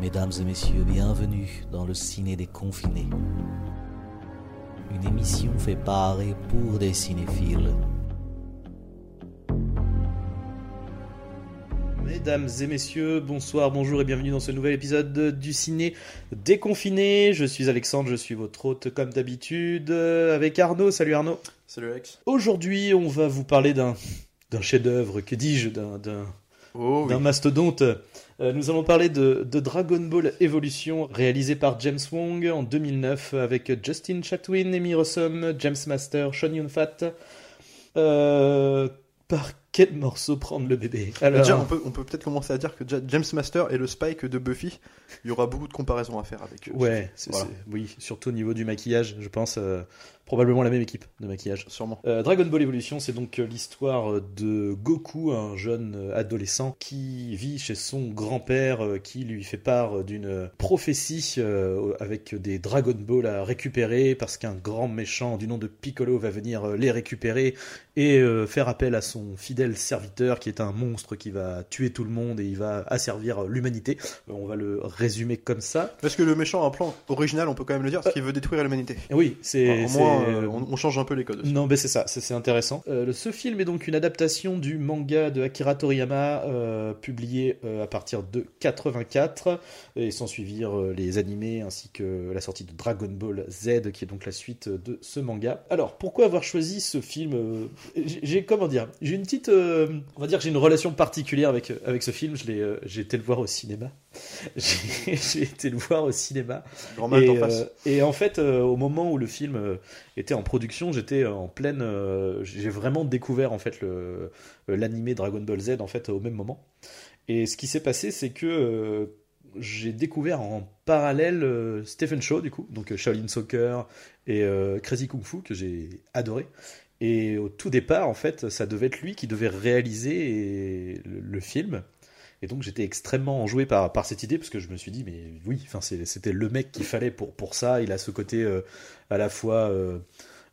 Mesdames et messieurs, bienvenue dans le ciné des confinés. Une émission fait par et pour des cinéphiles. Mesdames et messieurs, bonsoir, bonjour et bienvenue dans ce nouvel épisode du ciné déconfiné. Je suis Alexandre, je suis votre hôte comme d'habitude, euh, avec Arnaud. Salut Arnaud. Salut Alex. Aujourd'hui, on va vous parler d'un d'un chef-d'œuvre, que dis-je, d'un d'un Oh d'un mastodonte. Euh, nous allons parler de, Dragon Ball Evolution, réalisé par James Wong en 2009 avec Justin Chatwin, Amy Rossum, James Master, Sean Yun-Fat. Euh, par quel morceau prendre le bébé Alors, Déjà, on peut, on peut peut-être commencer à dire que Ja- James Master est le Spike de Buffy. Il y aura beaucoup de comparaisons à faire avec eux. Ouais, Voilà. oui, surtout au niveau du maquillage, je pense. euh, probablement la même équipe de maquillage. Sûrement. Euh, Dragon Ball Evolution, c'est donc euh, l'histoire de Goku, un jeune adolescent qui vit chez son grand-père, qui lui fait part d'une prophétie euh, avec des Dragon Ball à récupérer parce qu'un grand méchant du nom de Piccolo va venir les récupérer et faire appel à son fidèle serviteur qui est un monstre qui va tuer tout le monde et il va asservir euh, l'humanité. Euh, on va le résumer comme ça. Parce que le méchant a un plan original, on peut quand même le dire, parce qu'il veut détruire l'humanité. Et Oui, c'est Au moins, euh, euh, on, on change un peu les codes aussi. Non, mais c'est ça, c'est intéressant. Euh, ce film est donc une adaptation du manga de Akira Toriyama, euh, publié euh, à partir de 84, et sans suivre euh, les animés ainsi que la sortie de Dragon Ball Z, qui est donc la suite de ce manga. Alors, pourquoi avoir choisi ce film euh, j'ai- comment dire J'ai une petite, euh, on va dire, que j'ai une relation particulière avec avec ce film. Je l'ai, euh, j'ai été le voir au cinéma. J'ai j'ai été le voir au cinéma. Grand mal Et, face. euh, et en fait, euh, au moment où le film euh, était en production, j'étais en pleine. euh, j'ai vraiment découvert en fait le euh, l'animé Dragon Ball Z en fait au même moment. Et ce qui s'est passé, c'est que euh, j'ai découvert en parallèle euh, Stephen Chow du coup, donc euh, Shaolin Soccer et euh, Crazy Kung Fu que j'ai adoré. Et au tout départ, en fait, ça devait être lui qui devait réaliser le, film. Et donc j'étais extrêmement enjoué par, par cette idée parce que je me suis dit mais oui, c'était le mec qu'il fallait pour, pour ça. Il a ce côté euh, à la fois euh,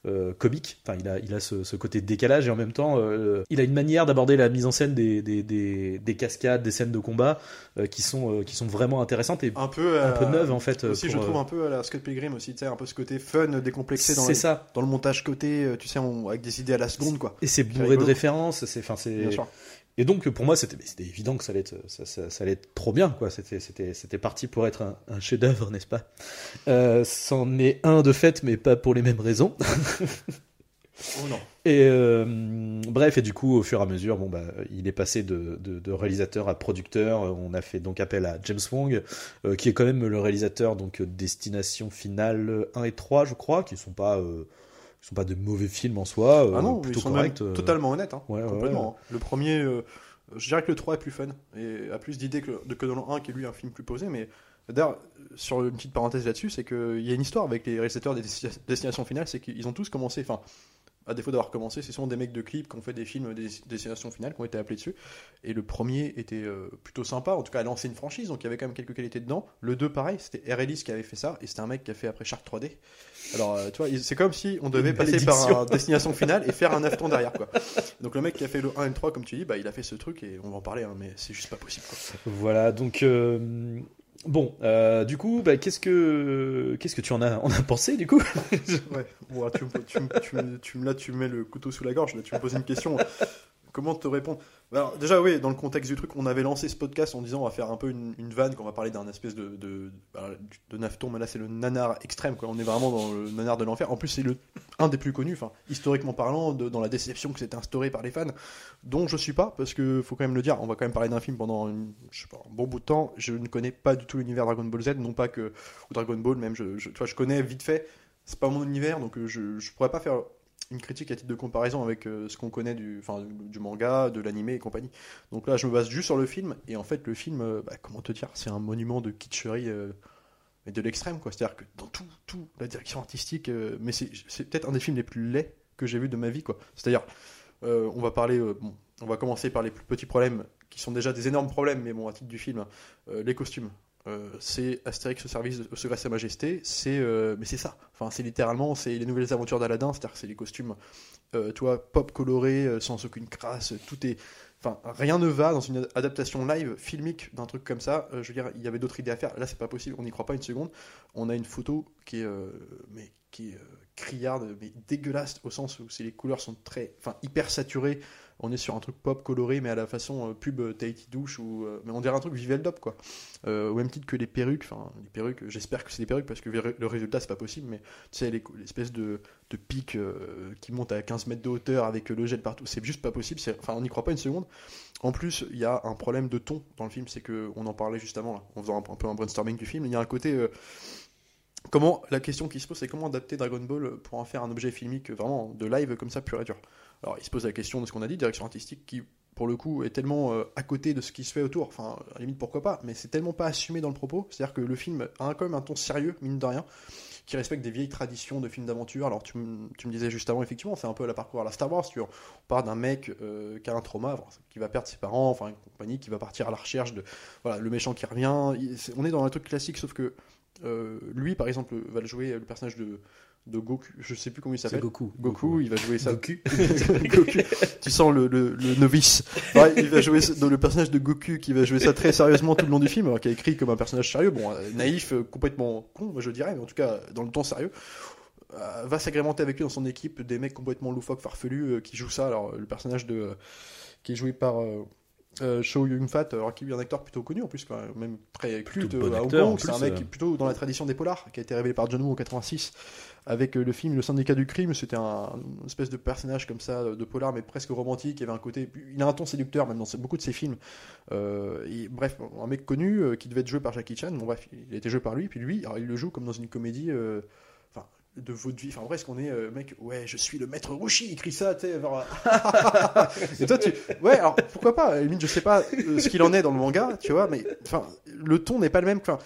euh, comique, enfin il a, il a ce, ce côté de décalage et en même temps euh, il a une manière d'aborder la mise en scène des, des, des, des cascades, des scènes de combat euh, qui, sont, qui sont vraiment intéressantes et Un peu, un peu neuves en fait. Aussi, je pour, trouve euh, un peu à la Scott Pilgrim aussi, tu sais, un peu ce côté fun, décomplexé dans, ça. dans le montage côté, tu sais, on- avec des idées à la seconde, quoi. Et c'est bourré de références. C'est. Bien sûr. Et donc pour moi c'était évident que ça allait être ça, ça- ça allait être trop bien quoi. C'était parti pour être un, un chef-d'œuvre n'est-ce pas? Euh, c'en est un de fait mais pas pour les mêmes raisons. Oh non. et euh, bref et du coup au fur et à mesure bon bah il est passé de, de, de réalisateur à producteur. On a fait donc appel à James Wong euh, qui est quand même le réalisateur donc Destination Finale 1 et 3 je crois qui sont pas qui sont pas de mauvais films en soi euh, Ah non, plutôt ils sont corrects même euh. totalement honnêtes, hein, Ouais, ouais, complètement. hein. Le premier, euh, je dirais que le 3 est plus fun et a plus d'idées que, que dans le 1 qui est lui un film plus posé, mais d'ailleurs, sur une petite parenthèse là-dessus, c'est qu'il y a une histoire avec les réalisateurs des Desti- Destinations Finales, c'est qu'ils ont tous commencé, enfin, à défaut d'avoir commencé, ce sont des mecs de clips qui ont fait des films des Destinations Finales, qui ont été appelés dessus, et le premier était euh, plutôt sympa, en tout cas, a lancé une franchise, donc il y avait quand même quelques qualités dedans. Le 2, pareil, c'était R. Ellis qui avait fait ça, et c'était un mec qui a fait après Shark 3D. Alors, euh, tu vois, c'est comme si on devait Une passer par un destination finale et faire un afton derrière, quoi. Donc le mec qui a fait le 1 et le 3, comme tu dis, bah, il a fait ce truc et on va en parler, hein, mais c'est juste pas possible. Quoi. Voilà, donc euh, bon, euh, du coup, bah, qu'est-ce que qu'est-ce que tu en as en as pensé du coup? Ouais, tu, tu, tu, là tu me mets le couteau sous la gorge, là tu me poses une question. Comment te répondre? Alors déjà oui, dans le contexte du truc, on avait lancé ce podcast en disant on va faire un peu une, vanne, qu'on va parler d'un espèce de de, bah, de nafton, mais là c'est le nanar extrême, quoi. On est vraiment dans le nanar de l'enfer. En plus c'est un des plus connus, historiquement parlant, dans la déception que s'est instaurée par les fans, dont je suis pas, parce que faut quand même le dire, on va quand même parler d'un film pendant un bon bout de temps. Je ne connais pas du tout l'univers Dragon Ball Z, non pas que ou Dragon Ball même, je, je, tu vois, je connais vite fait. C'est pas mon univers, donc euh, je, je pourrais pas faire une critique à titre de comparaison avec euh, ce qu'on connaît du, manga, de l'animé et compagnie. Donc là, je me base juste sur le film, et en fait, le film, euh, bah, comment te dire, c'est un monument de kitscherie, euh, mais de l'extrême, quoi. C'est-à-dire que dans tout, tout, la direction artistique, euh, mais c'est peut-être un des films les plus laids que j'ai vu de ma vie, quoi. C'est-à-dire, euh, on va parler, euh, bon, on va commencer par les plus petits problèmes, qui sont déjà des énormes problèmes, mais bon, à titre du film, euh, les costumes. Euh, c'est Astérix au service au secret de sa majesté, c'est euh, mais c'est ça. Enfin, c'est littéralement c'est les nouvelles aventures d'Aladin, c'est-à-dire c'est les costumes, euh, tu vois, pop colorés, euh, sans aucune crasse, tout est, enfin, rien ne va dans une adaptation live filmique d'un truc comme ça. Je veux dire, il y avait d'autres idées à faire. Là, c'est pas possible. On n'y croit pas une seconde. On a une photo qui est, mais qui criarde, mais dégueulasse au sens où c'est les couleurs sont très, enfin, hyper saturées. On est sur un truc pop coloré, mais à la façon euh, pub euh, Tahiti douche ou, euh, mais on dirait un truc visuel Dop quoi. Au même titre que les perruques, enfin les perruques. J'espère que c'est des perruques parce que le résultat c'est pas possible, mais tu sais les- l'espèce de, pic qui monte à 15 mètres de hauteur avec le gel partout, c'est juste pas possible. Enfin, on n'y croit pas une seconde. En plus, il y a un problème de ton dans le film, c'est que on en parlait juste avant là, en faisant un, peu un brainstorming du film. Il y a un côté Comment la question qui se pose, c'est comment adapter Dragon Ball pour en faire un objet filmique vraiment de live comme ça pur et dur. Alors, il se pose la question de ce qu'on a dit, direction artistique, qui pour le coup est tellement euh, à côté de ce qui se fait autour. Enfin, à la limite pourquoi pas, mais c'est tellement pas assumé dans le propos. C'est-à-dire que le film a quand même un ton sérieux, mine de rien, qui respecte des vieilles traditions de films d'aventure. Alors, tu, tu me disais juste avant, effectivement, c'est un peu la parcours à la Star Wars. Tu vois. On part d'un mec euh, qui a un trauma, qui va perdre ses parents, enfin, une compagnie, qui va partir à la recherche de voilà, le méchant qui revient. On est dans un truc classique, sauf que euh, lui, par exemple, va le jouer le personnage de, de Goku. Je sais plus comment il s'appelle. Goku. Goku, il va jouer ça. Goku. Goku. Tu sens le, le, le novice. Ouais, il va jouer dans le personnage de Goku qui va jouer ça très sérieusement tout le long du film, alors qui est écrit comme un personnage sérieux, bon, euh, naïf, euh, complètement con, je dirais, mais en tout cas dans le ton sérieux. Euh, va s'agrémenter avec lui dans son équipe des mecs complètement loufoques, farfelus, euh, qui jouent ça. Alors le personnage de euh, qui est joué par euh, euh, Chow Yun-fat, alors qui est un acteur plutôt connu en plus, quand même, même très culte bon euh, à Hong Kong. C'est un mec euh. plutôt dans la tradition des polars, qui a été révélé par John Woo en 86 avec euh, le film Le syndicat du crime. C'était un espèce de personnage comme ça euh, de polar, mais presque romantique. Il avait un côté, il a un ton séducteur même dans beaucoup de ses films. Euh, et, bref, un mec connu qui devait être joué par Jackie Chan. Bon bref, il a été joué par lui. Puis lui, alors, il le joue comme dans une comédie. euh, de vaudeville, enfin presque on est euh, mec, ouais, je suis le maître Roshi, il crie ça, tu sais, Et toi, tu. Ouais, alors pourquoi pas? Limite, je sais pas ce qu'il en est dans le manga, tu vois, mais enfin, le ton n'est pas le même. Enfin,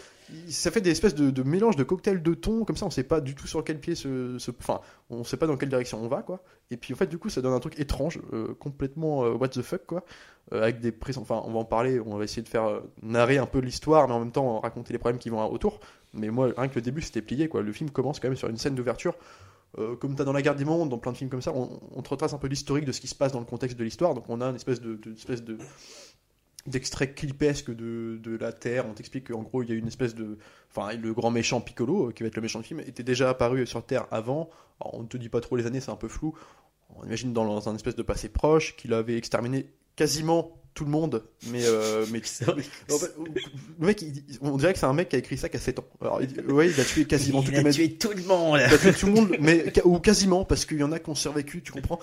ça fait des espèces de, de mélange de cocktails de tons, comme ça, on sait pas du tout sur quel pied se. Enfin, on sait pas dans quelle direction on va, quoi. Et puis, en fait, du coup, ça donne un truc étrange, euh, complètement euh, what the fuck, quoi. Euh, avec des présents. Enfin, on va en parler, on va essayer de faire narrer un peu l'histoire, mais en même temps raconter les problèmes qui vont autour. Mais moi, rien que le début, c'était plié, quoi. Le film commence quand même sur une scène d'ouverture. Comme tu as dans La Guerre des Mondes, dans plein de films comme ça, on, on te retrace un peu l'historique de ce qui se passe dans le contexte de l'histoire. Donc on a une espèce de d'extrait clipesque de, de la Terre. On t'explique qu'en gros, il y a une espèce de... Enfin, le grand méchant Piccolo, euh, qui va être le méchant du film, était déjà apparu sur Terre avant. Alors, on ne te dit pas trop les années, c'est un peu flou. On imagine dans un espèce de passé proche qu'il avait exterminé quasiment tout le monde, mais... euh, mais en fait, le mec, il- on dirait que c'est un mec qui a écrit ça qu'à 7 ans. Alors, il ouais, il a tué quasiment toutes les mecs. tout le monde. Il a tué tout le monde, mais ou quasiment, parce qu'il y en a qui ont survécu, tu comprends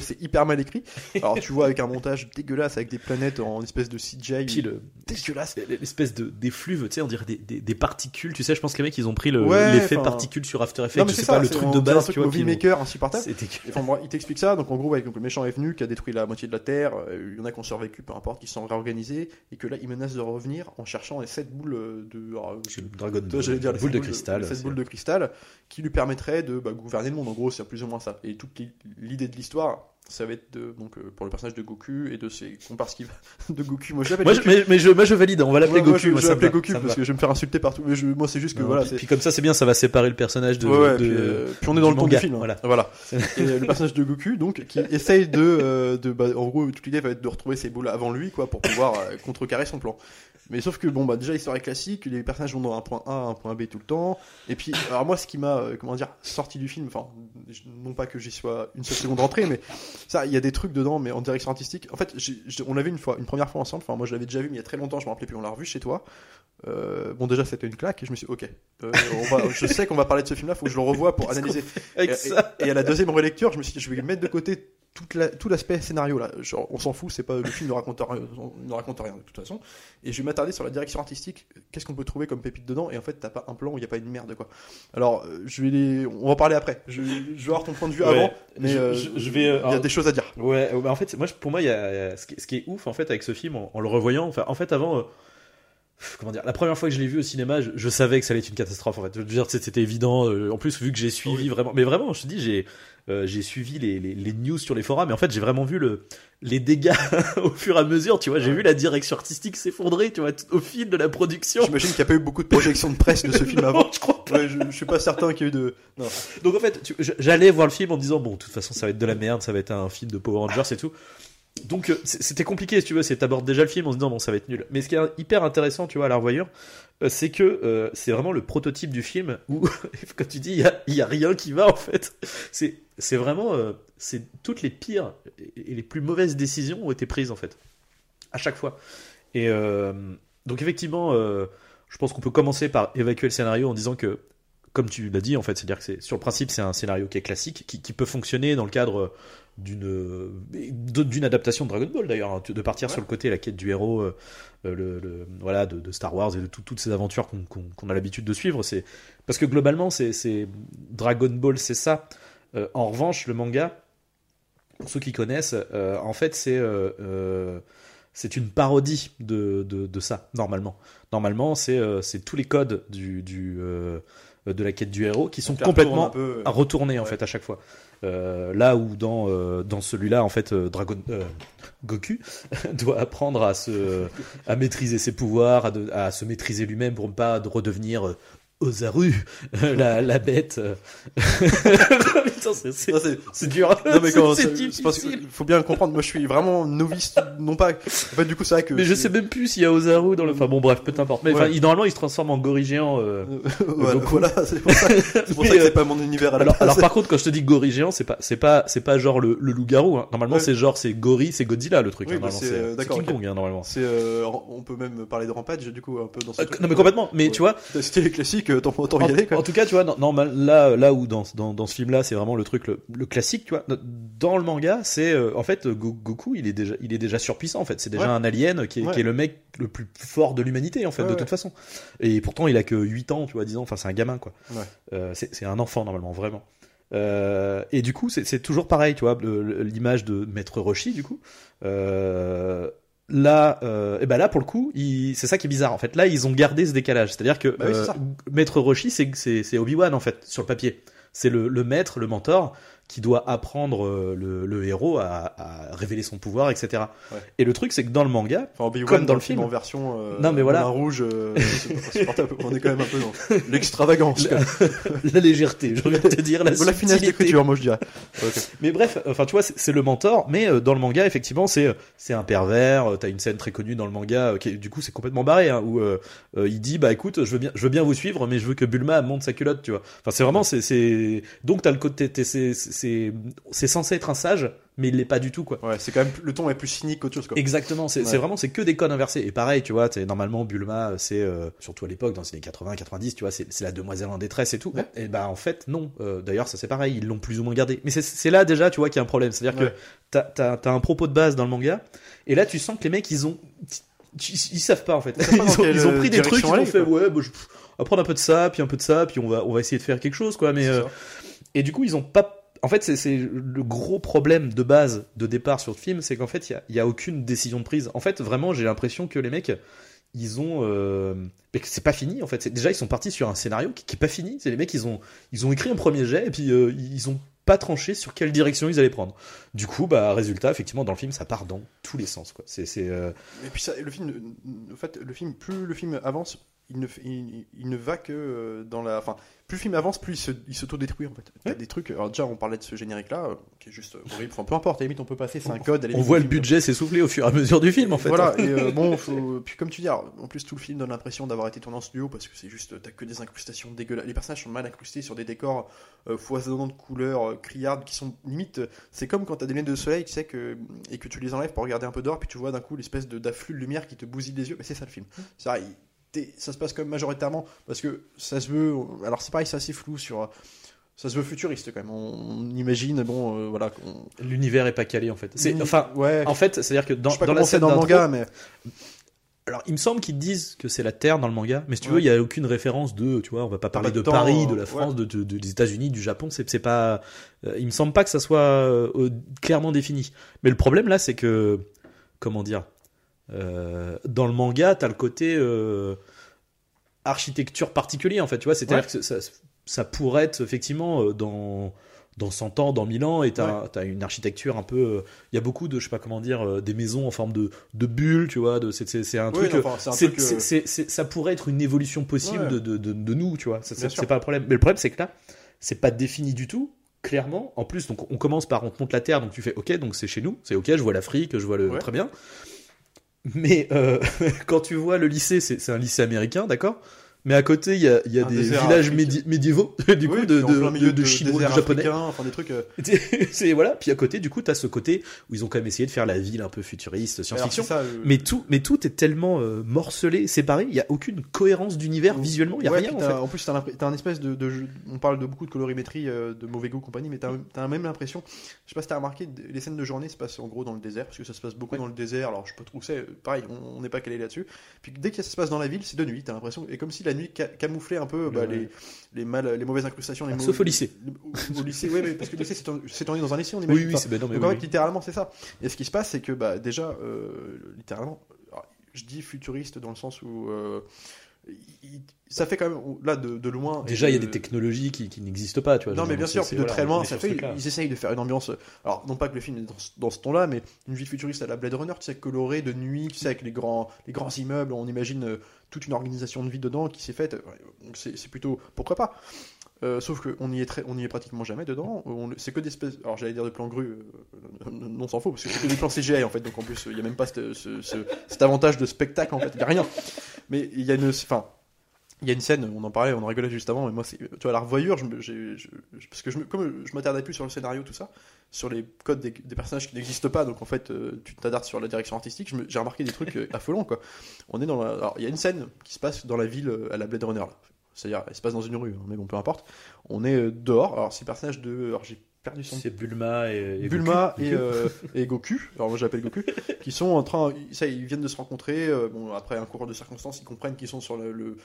c'est hyper mal écrit. Alors tu vois avec un montage dégueulasse, avec des planètes en espèce de CGI Puis le- dégueulasse. L'espèce de d'effluve, tu sais, on dirait des, des, des particules. Tu sais, je pense que les mecs, ils ont pris le- Ouais, l'effet particules sur After Effects. Non mais je c'est sais ça, pas, le truc de dirait un base, truc tu Maker insupportable. Enfin, bon, il t'explique ça, donc en gros, avec le méchant est venu, qui a détruit la moitié de la Terre, euh, il y en a qui ont survécu, peu importe, qui sont réorganisés, et que là, il menace de revenir en cherchant les 7 boules euh, de. je- Dragon Ball, j'allais dire les de cristal. cette c'est- boule de cristal qui lui permettrait de bah, gouverner le monde. En gros, c'est plus ou moins ça. Et toute l'i- l'idée de l'histoire, ça va être de, donc euh, pour le personnage de Goku et de ses comparses qui de Goku. Moi, je l'appelle Moi, je, Goku. mais, mais je, moi, je valide. On va l'appeler Ouais, moi, Goku. je, moi, je Goku parce va. que je vais me faire insulter partout. Mais je- moi, c'est juste que Non, voilà. puis, comme ça, c'est bien. Ça va séparer le personnage de. Ouais, ouais, de- puis, euh, puis on est dans le ton du film. hein. voilà. Voilà. Et euh, le personnage de Goku, donc, qui essaye de, euh, de bah, en gros, toute l'idée va être de retrouver ses boules avant lui, quoi, pour pouvoir contrecarrer son plan. Mais sauf que bon, bah déjà l'histoire est classique, les personnages vont dans un point A, un point B tout le temps. Et puis, alors moi, ce qui m'a, euh, comment dire, sorti du film, enfin, non pas que j'y sois une seule seconde rentrée, mais ça, il y a des trucs dedans, mais en direction artistique. En fait, j'ai- j'ai- on l'a vu une fois, une première fois ensemble. Enfin, moi, je l'avais déjà vu, mais il y a très longtemps, je me rappelais plus. On l'a revu chez toi. Euh, bon, déjà, c'était une claque. Et je me suis, dit, ok, euh, on va, je sais qu'on va parler de ce film-là, faut que je le revoie pour analyser. Avec Et- ça. Et, et à la deuxième relecture, je me suis dit, je vais mettre de côté toute la- tout l'aspect scénario là. Genre, on s'en fout, c'est pas le film ne raconte rien, ne raconte rien de toute façon. Et je vais m'attarder sur la direction artistique. Qu'est-ce qu'on peut trouver comme pépite dedans? Et en fait, t'as pas un plan où il y a pas une merde quoi. Alors, euh, je vais les, on va en parler après. Je, je vais avoir ton point de vue Ouais. avant, mais Je- euh, je- je vais, Il y a des choses à dire. Ouais, bah en fait, moi, pour moi, il y a, ce, qui, ce qui est ouf en fait avec ce film, en, en le revoyant. Enfin, en fait, avant, comment dire, la première fois que je l'ai vu au cinéma, je, je savais que ça allait être une catastrophe en fait. Je veux dire, c'était évident. euh, en plus, vu que j'ai suivi Oui. vraiment, mais vraiment, je te dis, j'ai euh, j'ai suivi les, les, les news sur les forums, mais en fait, j'ai vraiment vu le les dégâts au fur et à mesure. Tu vois, j'ai Ouais. vu la direction artistique s'effondrer, tu vois, tout- au fil de la production. J'imagine qu'il n'y a pas eu beaucoup de projections de presse de ce film avant. je crois pas. Ouais, je, je suis pas certain qu'il y ait eu de. Non. Donc en fait, j'allais voir le film en me disant bon, de toute façon, ça va être de la merde, ça va être un film de Power Rangers et tout. Donc euh, c'était compliqué, si tu veux, c'est t'abordes déjà le film en se disant bon, ça va être nul. Mais ce qui est hyper intéressant, tu vois, à la revoyure, euh, c'est que euh, c'est vraiment le prototype du film où, comme tu dis, il y y a rien qui va en fait. C'est vraiment, c'est toutes les pires et les plus mauvaises décisions ont été prises en fait, à chaque fois. Et donc effectivement, je pense qu'on peut commencer par évacuer le scénario en disant que comme tu l'as dit en fait, c'est-à-dire que c'est sur le principe c'est un scénario qui est classique, qui, qui peut fonctionner dans le cadre d'une d'une adaptation de Dragon Ball d'ailleurs, hein, de partir Ouais. sur le côté la quête du héros, euh, euh, le, le- voilà de, de Star Wars et de tout- toutes ces aventures qu'on qu'on- qu'on a l'habitude de suivre. C'est parce que globalement c'est c'est- Dragon Ball c'est ça. Euh, en revanche le manga, pour ceux qui connaissent, euh, en fait c'est c'est une parodie de, de, de ça normalement. Normalement c'est c'est tous les codes du, du de la quête du héros qui sont complètement peu, à retourner en Ouais. fait à chaque fois. Euh, là où dans euh, dans celui-là en fait euh, Dragon euh, Goku doit apprendre à se à maîtriser ses pouvoirs, à, de- à se maîtriser lui-même pour ne pas de redevenir euh, Ozaru, la, la bête. euh. C'est- dur. Non mais quand c'est difficile. qu'il faut bien comprendre. Moi, je suis vraiment novice, non pas. En fait, du coup, c'est vrai que. Mais je sais même plus s'il y a Ozaru dans le. Enfin bon, bref, peu importe. Mais enfin, normalement, il se transforme en gorille géant. euh. voilà, Goku. voilà, c'est pour ça, c'est pour Mais, ça que euh, c'est pas mon univers à la Alors, base. alors par contre, quand je te dis gorille géant, c'est pas, c'est pas, c'est pas genre le, le loup-garou. Hein. Normalement, Ouais. c'est genre c'est gorille, c'est Godzilla le truc. Oui, hein, c'est, euh, King ok. Kong hein, normalement. C'est, euh, on peut même parler de Rampage, du coup, un peu dans ce Euh, truc. non mais complètement. Mais tu vois, cité les classiques, euh, en, y aller, en tout cas, tu vois, non, là, là où dans, ce film-là, c'est vraiment le truc, le, le classique, tu vois. Dans le manga, c'est euh, en fait Go- Goku, il est déjà, il est déjà surpuissant. En fait, c'est déjà Ouais. un alien qui est, Ouais. qui est le mec le plus fort de l'humanité, en fait, Ouais, de toute façon. Et pourtant, il a que 8 ans, tu vois, 10 ans. Enfin, c'est un gamin, quoi. Euh, c'est un enfant normalement, vraiment. Euh, et du coup, c'est toujours pareil, tu vois, l'image de Maître Roshi, du coup. Euh, là, euh, et ben là, pour le coup, c'est ça qui est bizarre. En fait, là, ils ont gardé ce décalage. C'est-à-dire que Bah oui. Maître Roshi, c'est Obi-Wan en fait sur le papier. C'est le, le maître, le mentor, qui doit apprendre euh, le, le héros à, à révéler son pouvoir, etc. Ouais. Et le truc, c'est que dans le manga, Enfin, comme dans le film. en version. euh, Non, mais voilà. moulin rouge, euh. On est quand même un peu dans l'extravagance. la légèreté, je vais te dire, la, la finesse d'écriture, moi je dirais. Mais bref, enfin tu vois, c'est le mentor, mais euh, dans le manga, effectivement, c'est c'est un pervers. T'as une scène très connue dans le manga, qui du coup, c'est complètement barré, hein, où euh, il dit, bah écoute, je veux bien, je veux bien vous suivre, mais je veux que Bulma monte sa culotte, tu vois. Enfin, c'est vraiment, c'est donc t'as le côté, c'est c'est c'est censé être un sage, mais il l'est pas du tout, quoi. Ouais, c'est quand même le ton est plus cynique qu'autre chose. Quoi. Exactement, c'est Ouais. c'est vraiment c'est que des codes inversés. Et pareil, tu vois, t'es- normalement Bulma, c'est euh, surtout à l'époque dans les années 80, 90, tu vois, c'est c'est la demoiselle en détresse et tout. Ouais. Et bah en fait non. Euh, D'ailleurs, ça c'est pareil, ils l'ont plus ou moins gardé. Mais c'est- là déjà, tu vois, qu'il y a un problème. C'est-à-dire Ouais. que t'as as, un propos de base dans le manga, et là tu sens que les mecs ils ont ils, ils savent pas en fait. Ils ont, quelle ils ont pris des trucs, ils ont fait quoi. ouais, bah, je- on va prendre un peu de ça, puis un peu de ça, puis on va on va essayer de faire quelque chose quoi. Mais euh, et du coup, ils ont pas. En fait, c'est- le gros problème de base de départ sur le film, c'est qu'en fait, il y a, aucune décision de prise. En fait, vraiment, j'ai l'impression que les mecs, ils ont, euh, c'est pas fini. En fait, déjà, ils sont partis sur un scénario qui, qui est pas fini. C'est les mecs, ils ont, ils ont écrit un premier jet et puis euh, ils ont pas tranché sur quelle direction ils allaient prendre. Du coup, bah, résultat, effectivement, dans le film, ça part dans tous les sens. Quoi. Euh, Et puis ça, le film, en fait, le film, plus le film avance, il ne, il, il ne va que euh, dans la. Enfin, plus le film avance, plus il se- il s'auto-détruit en fait. Il y a Ouais. des trucs. Alors déjà, on parlait de ce générique-là, euh, qui est juste horrible. Enfin, peu importe, à la limite, on peut passer, c'est un code. on voit le film- budget s'essouffler au fur et à mesure du film, en fait. Voilà, et euh, bon, faut... puis comme tu dis, alors, en plus tout le film donne l'impression d'avoir été tourné en studio parce que c'est juste, t'as que des incrustations dégueulasses. Les personnages sont mal incrustés sur des décors euh, foisonnants de couleurs, euh, criardes, qui sont limite. euh, C'est comme quand t'as des lunettes de soleil, tu sais, que, et que tu les enlèves pour regarder un peu dehors, puis tu vois d'un coup l'espèce de- d'afflux de lumière qui te bousille les yeux. Mais c'est ça le film. Il- t'es- ça se passe quand même majoritairement parce que ça se veut. Alors c'est pareil, c'est assez flou sur. Ça se veut futuriste quand même. On, on imagine, bon, euh, voilà. L'univers est pas calé, en fait. C'est, enfin, ouais. en fait, c'est-à-dire que dans, je sais pas dans la comment c'est scène dans le manga, mais Alors, il me semble qu'ils disent que c'est la Terre dans le manga, mais si tu Ouais. veux, il y a aucune référence de, tu vois, on va pas parler pas de de temps, Paris, de euh, la. France, de, de- de- des États-Unis, du Japon, c'est c'est pas, euh, il me semble pas que ça soit euh, euh, clairement défini. Mais le problème là, c'est que, comment dire, Euh, dans le manga, t'as le côté euh, architecture particulier, en fait, tu vois. C'est-à-dire que ça, ça pourrait être effectivement euh, dans dans 100 ans, dans 1000 ans, et t'as as une architecture un peu. euh, Il y a beaucoup de, je sais pas comment dire, euh, des maisons en forme de, de bulle, tu vois. C'est un Oui, truc. enfin, un euh, ça pourrait être une évolution possible Ouais. de, de, de, de nous, tu vois. C'est pas un problème. Mais le problème, c'est que là, c'est pas défini du tout, clairement. En plus, donc on commence par on te montre la Terre, donc tu fais OK, donc c'est chez nous, c'est OK, je vois l'Afrique, je vois le. Ouais. Très bien. Mais euh, quand tu vois le lycée, c'est c'est un lycée américain, d'accord? Mais à côté, il y a, y a Un des villages médi- médiévaux, du coup, Oui, de, de, de, de chinois, japonais. enfin des trucs. euh, c'est voilà. Puis à côté, du coup, t'as ce côté où ils ont quand même essayé de faire la ville un peu futuriste, science-fiction. euh, Mais tout, mais tout est tellement euh, morcelé, séparé. Il y a aucune cohérence d'univers visuellement. Il y a ouais, rien en fait. en plus, t'as t'as un espèce de, jeu- On parle de beaucoup de colorimétrie, euh, de mauvais goût, compagnie, mais t'as as même l'impression. Je sais pas si t'as remarqué, les scènes de journée se passent en gros dans le désert, parce que ça se passe beaucoup Ouais. dans le désert. Alors, je c'est, euh, pareil, on on n'est pas calé là-dessus. Puis dès que ça se passe dans la ville, c'est de nuit, t'as l'impression. Et comme si la nuit ca- camouflait un peu bah, les, les, mal, les mauvaises incrustations. Les Ah, sauf au lycée. Au, au lycée, oui, mais parce que le lycée, c'est tourné- dans un lycée, on Oui, imagine. oui, Enfin, c'est ben oui, en fait, oui. littéralement, c'est ça. Et ce qui se passe, c'est que bah, déjà, euh, littéralement, je dis futuriste dans le sens où euh, ça fait quand même là de, de loin. Déjà, il y a de- des technologies qui, qui n'existent pas, tu vois. Non, mais bien sûr, de voilà, très loin, ça fait. Ils essayent de faire une ambiance. Alors, non pas que le film est dans, ce- dans ce ton-là, mais une vie futuriste à la Blade Runner, tu sais, colorée de nuit, tu sais, avec les grands, les grands immeubles, on imagine euh, toute une organisation de vie dedans qui s'est faite. C'est plutôt. Pourquoi pas Euh, sauf qu'on y est y est pratiquement jamais dedans. On- C'est que des espèces. Alors j'allais dire de plans grue, euh, non s'en faut parce que c'est que des plans CGI en fait. Donc en plus il y a même pas cet avantage de spectacle en fait. Il y a rien. Mais il y a une, enfin, il y a une scène, on en parlait, on en rigolait juste avant, mais moi, tu vois, la revoyure, parce que comme je m'attardais plus sur le scénario, tout ça, sur les codes des, personnages qui n'existent pas, donc en fait, euh, tu t'attardes sur la direction artistique, j'ai remarqué des trucs euh, affolants, quoi. On est dans la, alors, il y a une scène qui se passe dans la ville euh, à la Blade Runner, là. C'est-à-dire, elle se passe dans une rue, hein, mais bon, peu importe. On est euh, dehors, alors ces personnages de, alors j'ai perdu son C'est Bulma et, et Bulma Goku. et, euh, et Goku, alors moi j'appelle Goku, qui sont en train, ça ils viennent de se rencontrer, euh, bon après un cours de circonstances, ils comprennent qu'ils sont sur le, le-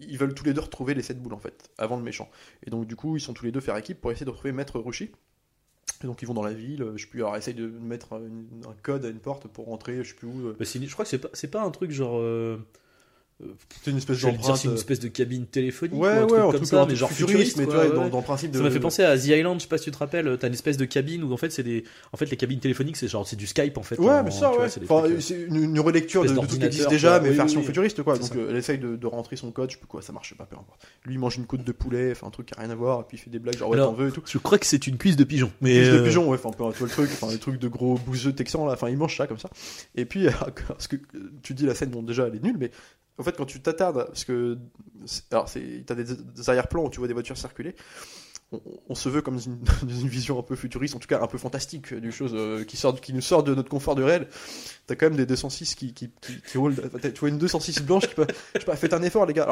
ils veulent tous les deux retrouver les sept boules en fait, avant le méchant. Et donc du coup ils sont tous les deux faire équipe pour essayer de retrouver Maître Roshi. Et donc ils vont dans la ville, je sais plus, alors essayent de mettre une- un code à une porte pour rentrer, je sais plus où. Bah, c'est je crois que c'est pas, c'est pas un truc genre. euh, C'est une espèce d'empreinte. c'est une euh, espèce de cabine téléphonique. Ouais, ou un ouais, truc un comme truc ça, mais genre futuriste, futuriste. mais tu vois, dans, ouais. dans le principe de. Ça m'a fait penser à The Island, je sais pas si tu te rappelles, t'as une espèce de cabine où en fait c'est des, en fait les cabines téléphoniques c'est genre c'est du Skype en fait. Ouais, en- mais ça, ouais. c'est Enfin, euh, une, une relecture de, tout ce qui existe déjà, mais Oui, version oui, futuriste, quoi. Donc, euh, elle essaye de, de rentrer son code, je sais plus quoi, ça marche pas, peu importe. Lui, il mange une côte de poulet, enfin, un truc qui a rien à voir, et puis il fait des blagues, genre, ouais, t'en veux et tout. Je crois que c'est une cuisse de pigeon. Mais Plus de euh, pigeons, ouais, enfin, peu, tu vois le truc, enfin, des trucs de gros bouseux texans, là, enfin, il mange ça, comme ça. Et puis, parce que euh, tu dis la scène, bon, déjà, elle est nulle, mais en fait, quand tu t'attardes, parce que, alors, t'as des, arrière-plans où tu vois des voitures circuler, on, se veut comme une, une vision un peu futuriste, en tout cas un peu fantastique, du chose euh, qui, sort, qui nous sort de notre confort de réel. T'as quand même des 206 qui, roulent. Tu vois une 206 blanche qui peut. Je sais pas, faites un effort, les gars.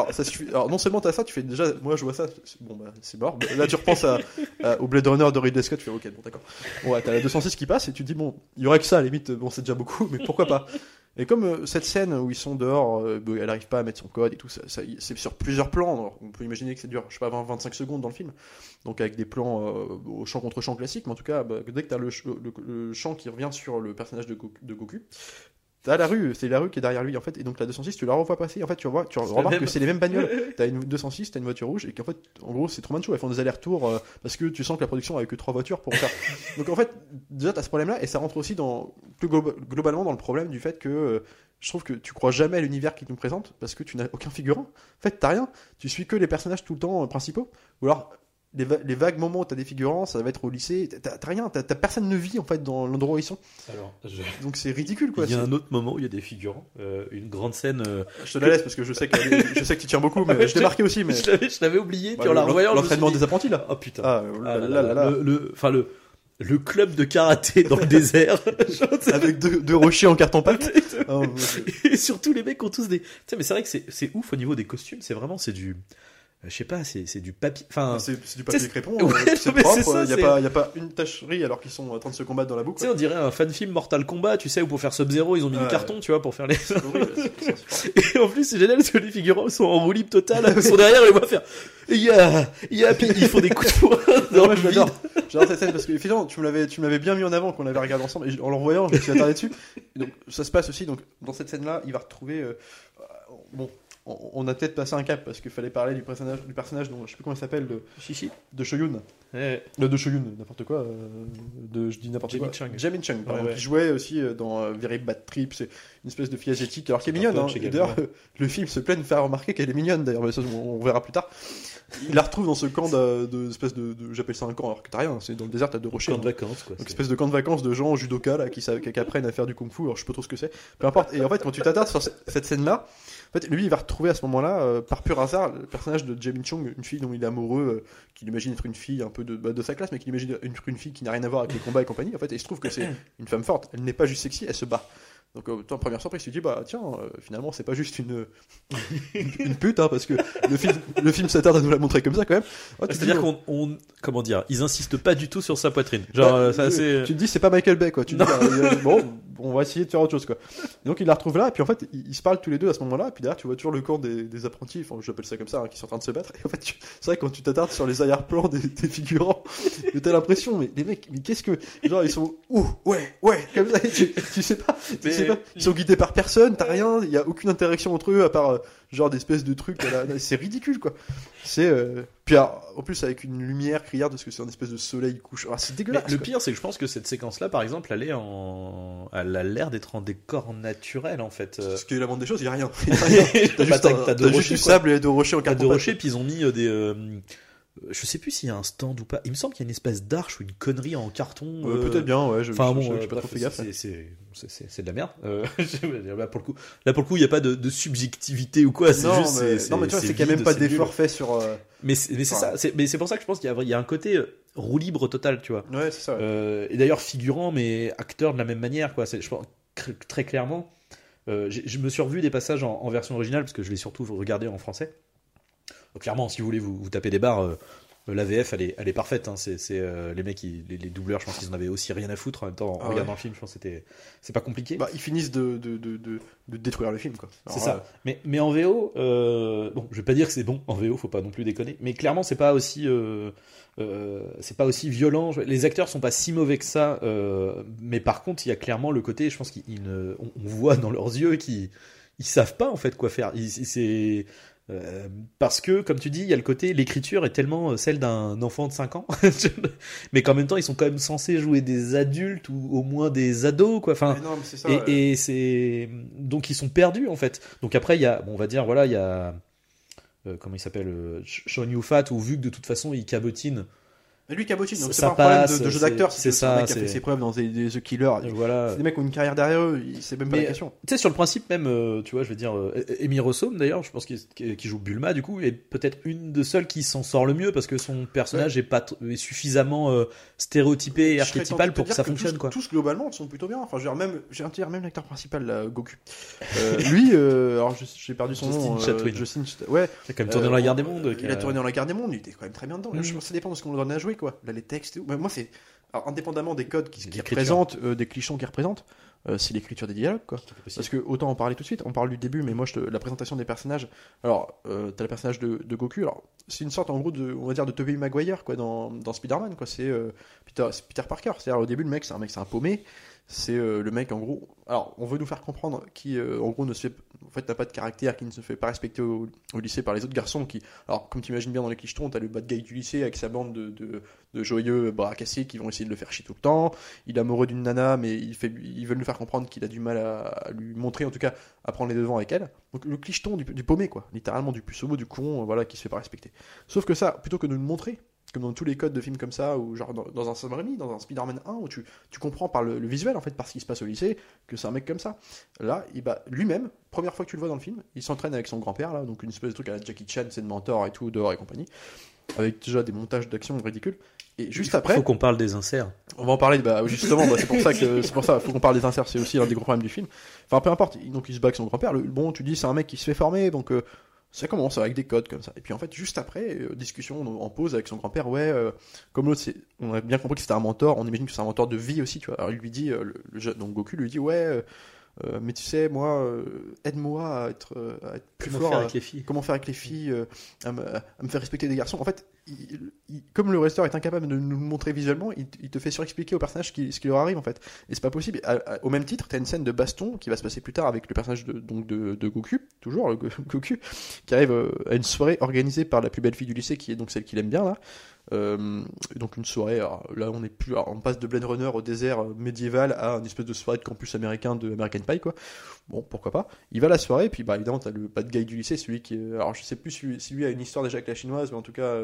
Alors, non seulement t'as ça, tu fais déjà. Moi, je vois ça. Bon, bah, c'est mort. Là, tu repenses à, au Blade Runner de Ridley Scott. Tu fais, ok, bon, d'accord. Ouais, t'as la 206 qui passe et tu te dis, bon, il y aurait que ça, à la limite. Bon, c'est déjà beaucoup, mais pourquoi pas? Et comme euh, cette scène où ils sont dehors, euh, elle arrive pas à mettre son code et tout, ça, c'est sur plusieurs plans. On peut imaginer que ça dure, je sais pas, 20-25 secondes dans le film. Donc avec des plans euh, au champ contre champ classique, mais en tout cas, bah, dès que tu as le, le, le champ qui revient sur le personnage de Goku, t'as la rue, c'est la rue qui est derrière lui en fait, et donc la 206, tu la revois passer, en fait, tu, revois, tu remarques même. que c'est les mêmes bagnoles. T'as une 206, t'as une voiture rouge, et qu'en fait, en gros, c'est Truman Show, elles font des allers-retours euh, parce que tu sens que la production avait que trois voitures pour faire. donc en fait, déjà, t'as ce problème-là, et ça rentre aussi dans, plus glo- globalement dans le problème du fait que. euh, je trouve que tu crois jamais à l'univers qu'il nous présente parce que tu n'as aucun figurant. En fait, t'as rien. Tu suis que les personnages tout le temps euh, principaux. Ou alors, les, va- les vagues moments où t'as des figurants, ça va être au lycée. T'as rien. T'as t'as personne ne vit en fait dans l'endroit où ils sont. Alors, je- Donc c'est ridicule quoi. il y a un autre moment où il y a des figurants, euh, une grande scène. euh, Je te la laisse parce que je sais que, je sais que tu tiens beaucoup, mais je l'ai marqué aussi. Mais je l'avais- oublié, Bah, puis en la revoyant, l'entraînement des apprentis là. Oh putain. Ah, Ah là, là, là, là. Le, enfin le, le club de karaté dans le désert. Avec deux, deux rochers en carton pâte. Oh, et surtout les mecs ont tous des. Tu sais, mais c'est vrai que c'est c'est ouf au niveau des costumes. C'est vraiment c'est du je sais pas, c'est c'est du papier. Enfin, C'est c'est du papier crépon, ouais, euh, c'est propre, il n'y a, c'est- pas- y a pas une tacherie alors qu'ils sont en train de se combattre dans la boucle. tu sais, on dirait un fan film Mortal Kombat, tu sais, où pour faire Sub-Zero, ils ont mis du Ouais. carton, tu vois, pour faire les. Horrible. Et en plus, c'est génial parce que les figurants sont en roue libre totale, ils sont derrière, les voit faire. Il y a, il y a, puis ils font des coups de poing dans Non, moi, le je vide. l'adore. J'adore cette scène parce que effectivement, tu me l'avais, tu me l'avais bien mis en avant qu'on l'avait regardé ensemble. Et en le revoyant, je me suis attardé dessus. Et donc, ça se passe aussi. Donc, dans cette scène-là, il va retrouver. euh, bon, on, on a peut-être passé un cap parce qu'il fallait parler du personnage, du personnage dont je sais plus comment il s'appelle, de, Chichi. de Shoyun. Ouais. Euh, de Shoyun, n'importe quoi. euh, de, je dis n'importe Jamin quoi. Chung. Jamin Chung, pardon, Ouais, ouais. qui jouait aussi euh, dans euh, Very Bad Trip. C'est une espèce de fille asiatique, alors qui est mignonne. Hein. D'ailleurs, le film se plaît de faire remarquer qu'elle est mignonne. D'ailleurs, mais ça, on, on verra plus tard. Il la retrouve dans ce camp de, de espèce de, de- j'appelle ça un camp alors que t'as rien. C'est dans le désert, t'as deux rochers. Camp de vacances, quoi. Donc, espèce de camp de vacances de gens judoka là, qui, savent- qui apprennent à faire du kung fu. Alors, je sais pas trop ce que c'est. Peu importe. Et en fait, quand tu t'attardes sur ce- cette scène-là, en fait, lui, il va retrouver à ce moment-là, euh, par pur hasard, le personnage de Jamin Chung, une fille dont il est amoureux, euh, qu'il imagine être une fille un peu de, bah, de sa classe, mais qu'il imagine être une, fille qui n'a rien à voir avec les combats et compagnie. En fait, et il se trouve que c'est une femme forte. Elle n'est pas juste sexy, elle se bat. Donc, euh, en première surprise, tu te dis, bah tiens, euh, finalement, c'est pas juste une, une, pute, hein, parce que le film, le film s'attarde à nous la montrer comme ça quand même. Tu dis, C'est-à-dire oh, qu'on, on- comment dire, ils insistent pas du tout sur sa poitrine. Genre, Bah, euh, ça, c'est. Tu te dis, c'est pas Michael Bay, quoi. Tu te dis, bah, euh, bon, on va essayer de faire autre chose, quoi. Et donc, il la retrouve là, et puis en fait, ils, ils se parlent tous les deux à ce moment-là, et puis derrière, tu vois toujours le camp des, des apprentis, enfin, j'appelle ça comme ça, hein, qui sont en train de se battre. Et en fait, c'est vrai, quand tu t'attardes sur les arrière-plans des, des figurants, t'as l'impression, mais les mecs, mais qu'est-ce que. Genre, ils sont, ouh, ouais, ouais, comme ça, tu, tu sais pas, tu Mais- sais pas. Ils sont guidés par personne, t'as rien, il y a aucune interaction entre eux, à part, euh, genre, d'espèces de trucs, c'est ridicule, quoi. C'est, euh, puis en plus, avec une lumière criarde, parce que c'est un espèce de soleil couche. Ah, c'est Mais dégueulasse. le quoi. pire, c'est que je pense que cette séquence-là, par exemple, elle est en, elle a l'air d'être en décor naturel, en fait. Euh, Ce qui est la moindre des choses, il n'y a rien. Y a rien. T'as juste, t'as t'as deux juste rochers, du sable et deux rochers en carton. deux rochers, puis ils ont mis euh, des. euh, je sais plus s'il y a un stand ou pas. Il me semble qu'il y a une espèce d'arche ou une connerie en carton. Euh, euh, Peut-être bien, ouais. je- Enfin je- bon, je- euh, j'ai pas trop fait gaffe. c'est- de la merde. Euh, je là pour le coup, là pour le coup, il n'y a pas de, de subjectivité ou quoi. Non, juste. mais, non, mais tu vois, c'est qu'il n'y a même pas d'effort fait sur. Mais c'est Enfin. ça. c'est- Mais c'est pour ça que je pense qu'il y a, il y a un côté roue libre total, tu vois. Ouais, c'est ça. ouais. Et d'ailleurs figurant, mais acteur de la même manière, quoi. Je pense très clairement. je me suis revu des passages en, en version originale parce que je l'ai surtout regardé en français. Clairement, si vous voulez vous, vous taper des barres, euh, la VF elle est, elle est parfaite. hein. C'est euh, les mecs, ils- les, les doubleurs, je pense qu'ils en avaient aussi rien à foutre. En même temps, en Ah regardant ouais. le film, je pense que c'était c'est pas compliqué. Bah, ils finissent de, de, de, détruire le film, quoi. C'est ça. Mais, mais en VO, euh, bon, je vais pas dire que c'est bon en VO, faut pas non plus déconner. Mais clairement, c'est pas aussi, euh, euh, c'est pas aussi violent. Les acteurs sont pas si mauvais que ça. euh, mais par contre, il y a clairement le côté, je pense qu'on on, on voit dans leurs yeux qu'ils ils savent pas en fait quoi faire. Ils- C'est euh, parce que, comme tu dis, il y a le côté, l'écriture est tellement euh, celle d'un enfant de 5 ans, mais qu'en même temps, ils sont quand même censés jouer des adultes ou au moins des ados, quoi. Enfin, non, ça. et, ouais. et c'est donc ils sont perdus en fait. Donc après il y a, bon, on va dire voilà, il y a euh, comment il s'appelle, euh, Sean Yufat, où vu que de toute façon il cabotine, lui, cabotine, donc ça c'est pas un problème passe, de, de jeu d'acteur. c'est C'est un ça, mec qui a fait ses preuves dans des, des The Killer. voilà. C'est des mecs qui ont une carrière derrière eux, c'est même pas Mais- la question. Tu sais sur le principe même, euh, tu vois, je veux dire, euh, Amy Rossum d'ailleurs, je pense qu'il qui joue Bulma du coup, est peut-être une de celles qui s'en sort le mieux parce que son personnage est pas est suffisamment euh, stéréotypé et archétypal pour que ça fonctionne tous, quoi. Tous globalement sont plutôt bien. Enfin, je veux dire, même, j'ai un dire, même l'acteur principal, là, Goku. Euh, lui, euh, alors j'ai perdu son Justin nom. euh, Chatwin. Justin Chat- Ouais. Il a quand même tourné dans la guerre des mondes. Il a tourné dans la guerre des mondes, il était quand même très bien dedans. Mm. Je pense que ça dépend de ce qu'on donne à jouer, quoi. Là, les textes et tout. Mais moi, c'est. alors, indépendamment des codes qui, représentent, euh, des clichés qui représentent, euh, c'est l'écriture des dialogues, quoi. Parce que autant en parler tout de suite, on parle du début, mais moi je te- la présentation des personnages. Alors, euh, t'as le personnage de, de Goku. Alors, c'est une sorte en gros de, on va dire de Tobey Maguire quoi dans, dans Spider-Man quoi. C'est euh, Peter, c'est Peter Parker. C'est-à-dire au début le mec c'est un mec c'est un paumé. C'est euh, le mec en gros. Alors, on veut nous faire comprendre qui euh, en gros ne se fait, en fait n'a pas de caractère, qui ne se fait pas respecter au, lycée par les autres garçons. Qui, alors comme tu imagines bien dans les clichetons, t'as le bad guy du lycée avec sa bande de, de, joyeux bras qui vont essayer de le faire chier tout le temps il est amoureux d'une nana, mais il fait, ils veulent nous faire comprendre qu'il a du mal à, lui montrer, en tout cas, à prendre les devants avec elle. Donc le clicheton du, du paumé, quoi. Littéralement du puceau, du con, euh, voilà, qui se fait pas respecter. Sauf que ça, plutôt que de nous le montrer, comme dans tous les codes de films comme ça, ou genre dans, dans un Sam Raimi, dans un Spider-Man 1, où tu, tu comprends par le, le visuel, en fait, par ce qui se passe au lycée, que c'est un mec comme ça. Là, il, bah, lui-même, première fois que tu le vois dans le film, il s'entraîne avec son grand-père, là, donc une espèce de truc à la Jackie Chan, c'est de mentor et tout, dehors et compagnie, avec déjà des montages d'action ridicules. Et juste après, Faut qu'on parle des inserts. on va en parler, bah, justement, bah, c'est pour ça que c'est pour ça, faut qu'on parle des inserts, c'est aussi l'un des gros problèmes du film. Enfin, peu importe, donc il se bat avec son grand-père. Le, bon, tu dis, c'est un mec qui se fait former, donc euh, Ça commence avec des codes comme ça. Et puis en fait, juste après, euh, discussion en pause avec son grand-père, ouais, euh, comme l'autre, on a bien compris que c'était un mentor, on imagine que c'est un mentor de vie aussi, tu vois. Alors il lui dit, euh, le, le jeune- donc Goku lui dit, ouais, mais tu sais, moi, aide-moi à être, à être plus Comment fort. faire avec les filles? comment faire avec les filles, à, me, à me faire respecter des garçons. En fait, comme le resteur est incapable de nous le montrer visuellement, il, te fait surexpliquer au personnage ce qui, leur arrive en fait. Et c'est pas possible. Au même titre, t'as une scène de baston qui va se passer plus tard avec le personnage de, donc de, Goku, toujours Goku, qui arrive euh, à une soirée organisée par la plus belle fille du lycée, qui est donc celle qu'il aime bien là. Euh, donc une soirée, alors, là on est plus, on passe de Blade Runner au désert euh, médiéval à une espèce de soirée de campus américain de American Pie quoi. Bon pourquoi pas. Il va à la soirée puis bah évidemment t'as le bad guy du lycée, celui qui, alors je sais plus si, lui a une histoire déjà avec la chinoise, mais en tout cas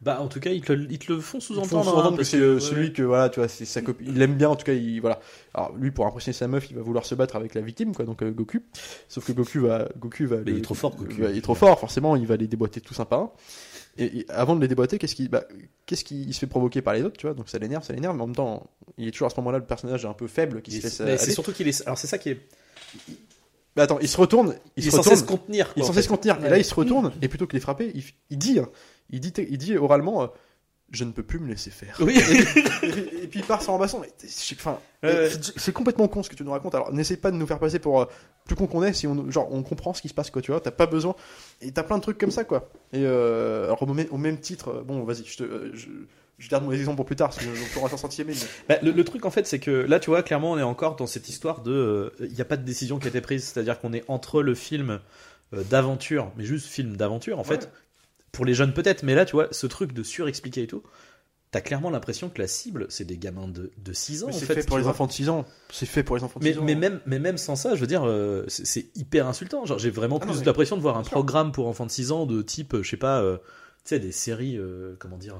Bah, en tout cas, ils te, le- ils te le font sous-entendre. hein, que c'est euh, celui que voilà tu vois c'est sa copine, il aime bien en tout cas il voilà. Alors lui pour impressionner sa meuf il va vouloir se battre avec la victime quoi donc euh, Goku. Sauf que Goku va Goku va Mais il est trop fort, Goku. va- il est trop fort forcément il va les déboîter tous un. Et, et avant de les déboîter, qu'est-ce qui, bah, qu'est-ce qui il se fait provoquer par les autres, tu vois? Donc ça l'énerve, ça l'énerve, mais en même temps, il est toujours à ce moment-là le personnage un peu faible qui Il se est- laisse mais c'est surtout qu'il est. Alors, c'est ça qui est. Mais attends, il se retourne, il, Il, est se censé retourne, se contenir. il est quoi, en censé fait. se contenir. Et Ouais. là, il se retourne et plutôt que les frapper, il, il dit, hein, il dit, il dit oralement, euh, je ne peux plus me laisser faire. Oui. et, puis, et puis il part sans basson. Mais t'es- je- Enfin, Ouais, ouais. c'est- complètement con ce que tu nous racontes. Alors n'essaie pas de nous faire passer pour euh, plus con qu'on est si on genre on comprend ce qui se passe quoi. Tu vois, t'as pas besoin. Et t'as plein de trucs comme ça quoi. Et euh, alors au même, titre, euh, bon vas-y, je te, euh, je, je garde mon exemple pour plus tard parce que on pourra s'en sortir mais Bah, le, le truc en fait, c'est que là, tu vois, clairement, on est encore dans cette histoire de. Il n'y a pas de décision qui a été prise, c'est-à-dire qu'on est entre le film euh, d'aventure, mais juste film d'aventure en fait. Pour les jeunes peut-être, mais là, tu vois, ce truc de surexpliquer et tout, t'as clairement l'impression que la cible, c'est des gamins de, de 6 ans Mais en c'est fait. fait, pour les vois. enfants de 6 ans. C'est fait pour les enfants de Mais, 6 ans. mais, même, mais même sans ça, je veux dire, euh, c'est c'est hyper insultant. Genre, j'ai vraiment Ah non, plus mais- l'impression de voir un programme pour enfants de 6 ans de type, euh, je sais pas, euh, tu sais, des séries, euh, comment dire,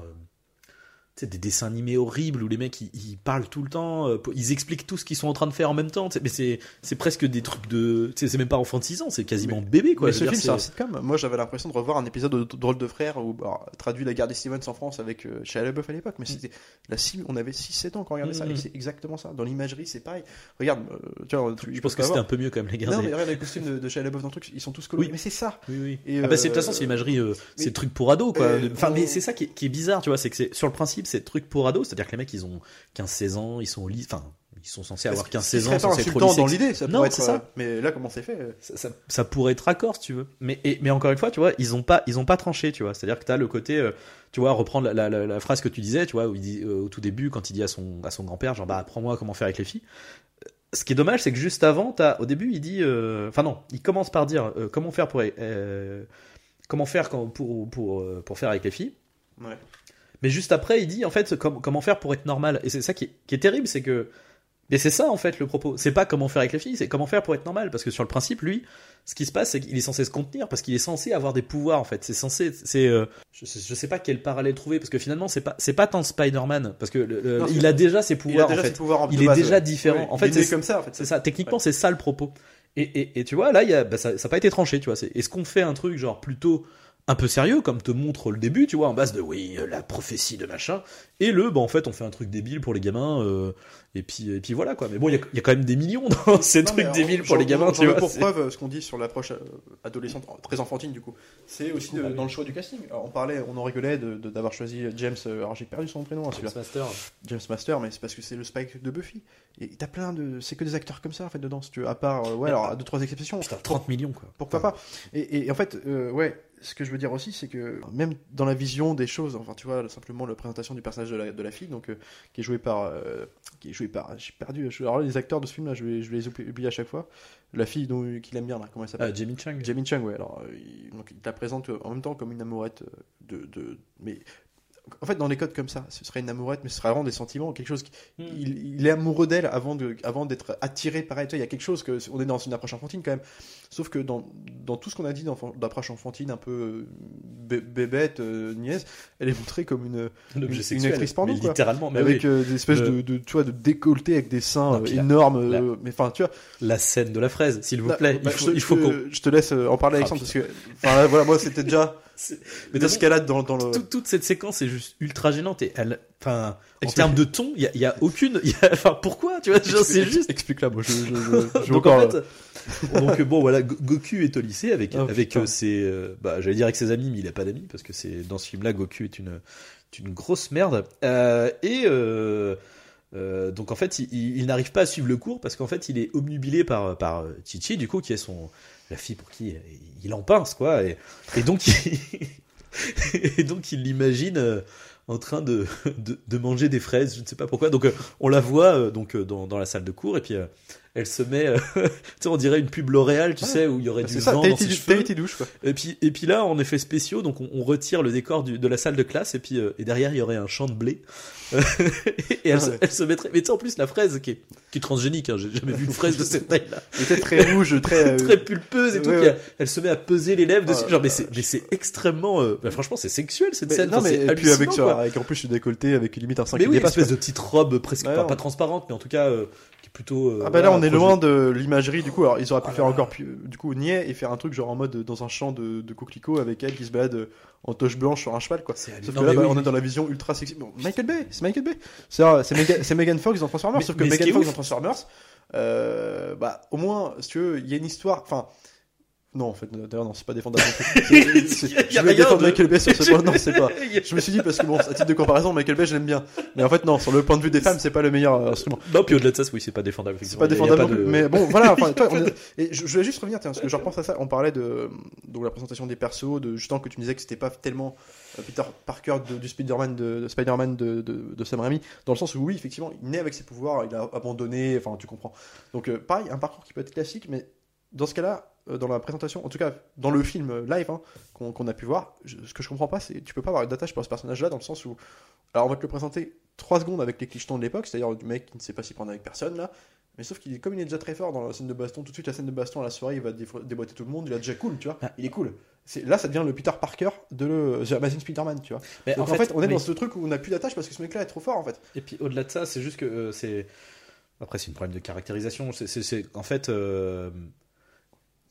sais, des dessins animés horribles où les mecs ils, ils parlent tout le temps, euh, ils expliquent tout ce qu'ils sont en train de faire en même temps. Mais c'est c'est presque des trucs de. C'est même pas enfant de 6 ans, c'est quasiment bébé quoi. Mais ce film, c'est un sitcom. Moi, j'avais l'impression de revoir un épisode de Drôle de Frères où alors, traduit la guerre des Stevens en France avec euh, Shia LaBeouf à l'époque. Mais c'était la cible. On avait 6-7 ans quand on regardait ça. Mm. Et c'est exactement ça. Dans l'imagerie, c'est pareil. Regarde, euh, tu vois, tu- Je pense que c'était un peu mieux quand même les voir. Non, mais regarde les costumes de, de Shia LaBeouf dans le truc, ils sont tous colorés. Oui. Mais c'est ça. Oui, oui. Et, ah bah de toute euh, façon c'est l'imagerie, c'est le truc pour ados quoi. Enfin mais c'est ça qui est, bizarre, tu vois, c'est que sur le principe c'est le truc pour ados, c'est-à-dire que les mecs ils ont 15-16 ans, ils sont au lycée, enfin ils sont censés avoir Ce qui 15-16 serait ans, censés être au dans l'idée, ça Non, être. ça. euh, Mais là, comment c'est fait euh, ça, ça- ça pourrait être raccord si tu veux. Mais, et- mais encore une fois, tu vois, ils ont pas, ils ont pas tranché, tu vois. C'est-à-dire que tu as le côté, euh, tu vois, reprendre la, la- la- la phrase que tu disais, tu vois, où il dit euh, au tout début, quand il dit à son, à son grand-père, genre, bah, apprends-moi comment faire avec les filles. Ce qui est dommage, c'est que juste avant, t'as, au début, il dit, enfin non, il commence par dire comment faire pour, comment faire quand- pour, pour, pour faire avec les filles. Ouais. Mais juste après, il dit en fait com- comment faire pour être normal. Et c'est ça qui est, qui est terrible, c'est que. Mais c'est ça en fait le propos. C'est pas comment faire avec les filles, c'est comment faire pour être normal. Parce que sur le principe, lui, ce qui se passe, c'est qu'il est censé se contenir parce qu'il est censé avoir des pouvoirs en fait. C'est censé. C'est. euh, je, sais, je sais pas quel parallèle trouver parce que finalement, c'est pas, c'est pas tant Spider-Man parce que le- le- Non, il a déjà ses Il a pouvoirs déjà en ses fait. pouvoirs en Il est déjà ouais. différent. En fait, c'est- comme ça, en fait. C'est ça, techniquement, c'est ça le propos. Et, et, et tu vois, là, il y a, bah, ça n'a pas été tranché, tu vois. Est-ce qu'on fait un truc genre plutôt un peu sérieux, comme te montre le début, tu vois, en base de oui, euh, la prophétie de machin, et le, bah en fait, on fait un truc débile pour les gamins, euh, et, puis, et puis voilà quoi. Mais bon, il y a, il y a quand même des millions dans ces Non, trucs alors, débiles pour les gamins, tu vois. Pour preuve, euh, ce qu'on dit sur l'approche adolescente, très enfantine du coup, c'est aussi de- Ah oui. dans le choix du casting. Alors, on parlait, on en rigolait d'avoir choisi James. Alors j'ai perdu son prénom, hein, celui-là. Master. James Master, mais c'est parce que c'est le Spike de Buffy. Et t'as plein de, c'est que des acteurs comme ça en fait dedans, si tu veux. À part, ouais, alors à deux trois exceptions. Putain, 30 millions quoi. Pourquoi pas et, et- et en fait, euh, ouais, ce que je veux dire aussi, c'est que même dans la vision des choses, enfin, tu vois, simplement la présentation du personnage de la, de la fille, donc euh, qui est joué par, euh, qui est joué par, j'ai perdu. je- alors les acteurs de ce film-là, je vais, je vais les oubli- oublier à chaque fois. La fille dont qu'il aime bien, là, comment elle s'appelle? Ah, Jamie Chung. Jamie Chung, ouais. Alors, euh, il, donc, il te la présente euh, en même temps comme une amourette euh, de, de, mais en fait, dans les codes comme ça, ce serait une amourette, mais ce serait vraiment des sentiments, quelque chose. qui- Hmm. il, il est amoureux d'elle avant de, avant d'être attiré par elle. Tu vois, Il y a quelque chose que on est dans une approche enfantine quand même. Sauf que dans, dans tout ce qu'on a dit d'approche enfantine, un peu euh, bé- bébête, euh, nièce, elle est montrée comme une Un une sexuel. actrice porno, mais quoi. littéralement, mais avec oui. euh, des espèces Le- de, de, tu vois, de décolleté avec des seins Non, euh, énormes. la- euh, mais enfin, tu vois. La scène de la fraise, s'il vous Là, plaît. bah, il faut, je, te- il faut je te- qu'on. je te laisse en parler, Ah, Alexandre, parce que là, voilà, moi c'était déjà mais toute dans, dans le. tout- toute cette séquence est juste ultra gênante et elle, enfin, en termes de ton, il y y a aucune, il y a- enfin, pourquoi, tu vois, c'est juste. Explique-la, moi je. je, je, je donc encore, en fait, donc bon voilà, Go- Goku est au lycée avec Oh, avec putain. euh, ses, euh, bah j'allais dire avec ses amis, mais il a pas d'amis parce que c'est dans ce film-là Goku est une grosse merde Euh, et euh, euh, donc en fait il, il- il n'arrive pas à suivre le cours parce qu'en fait il est obnubilé par par euh, Chichi du coup qui est son la fille pour qui il en pince quoi et, donc il, donc il l'imagine euh, en train de, manger des fraises, je ne sais pas pourquoi. Donc euh, on la voit euh, donc dans, dans la salle de cours et puis elle se met, euh, tu sais, on dirait une pub L'Oréal, tu Ouais. sais, où il y aurait du C'est ça, vent dans ses du- cheveux. Tahiti douche quoi. Et puis et puis là, en effets spéciaux, donc on, on retire le décor du- de la salle de classe et puis euh, et derrière il y aurait un champ de blé. et elle, Ah se, ouais. elle se mettrait. Mais tu sais en plus la fraise qui est, qui est transgénique, hein, j'ai jamais vu une fraise de cette taille-là Elle était très rouge, très. euh, très pulpeuse et tout. ouais, puis ouais. Elle, elle se met à peser les lèvres dessus. Ah, Genre, mais ah, c'est, mais c'est extrêmement. bah, franchement, c'est sexuel cette mais- scène. non, mais et puis avec, avec en plus le décolleté, avec limite un 5 Mais oui, une espèce de petite robe presque pas, transparente, mais en tout cas est plutôt. euh, Ah bah là voilà, on est loin de l'imagerie du coup alors ils auraient pu Ah faire là encore plus du coup niais et faire un truc genre en mode euh, dans un champ de, de coquelicots avec elle qui se balade euh, en toche blanche sur un cheval quoi. C'est Sauf que là bah, oui. on est dans la vision ultra sexy. Bon, Michael Bay, c'est Michael Bay. C'est euh, c'est Mega- c'est Megan Fox dans Transformers Mais- sauf que Megan Fox ouf- dans Transformers euh, bah au moins si tu veux il y a une histoire enfin non en fait d'ailleurs non c'est pas défendable je défendre de- Michael Bay sur ce point. Non c'est pas. Je me suis dit parce que bon à titre de comparaison Michael Bay je l'aime bien. Mais en fait non sur le point de vue des femmes c'est pas le meilleur euh, instrument. Non, puis au-delà de ça, oui, c'est pas défendable. c'est pas défendable pas de- mais bon voilà enfin, toi, on est- et je, je voulais juste revenir tiens, parce que je repense à ça. On parlait de donc la présentation des persos de justement que tu me disais que c'était pas tellement euh, Peter Parker de- du Spider-Man de, de Spider-Man de, de, Sam Raimi dans le sens où oui effectivement il naît avec ses pouvoirs il a abandonné enfin tu comprends. Donc euh, pareil un parcours qui peut être classique mais dans ce cas-là dans la présentation en tout cas dans le film euh, live hein, qu'on a pu voir je- ce que je comprends pas c'est tu peux pas avoir d'attache pour ce personnage là dans le sens où alors on va te le présenter 3 secondes avec les clichetons de l'époque c'est-à-dire du mec qui ne sait pas s'y prendre avec personne là mais sauf qu'il est comme il est déjà très fort dans la scène de baston, tout de suite la scène de baston à la soirée, il va déboîter tout le monde, il est déjà cool, tu vois. Ah. Il est cool. Là ça devient le Peter Parker de le The Amazing Spider-Man, tu vois. Mais Donc en fait, on est dans ce truc où on n'a plus d'attache parce que ce mec-là est trop fort en fait. Et puis au-delà de ça, c'est juste que euh, c'est. Après, c'est une problème de caractérisation. C'est- En fait, euh,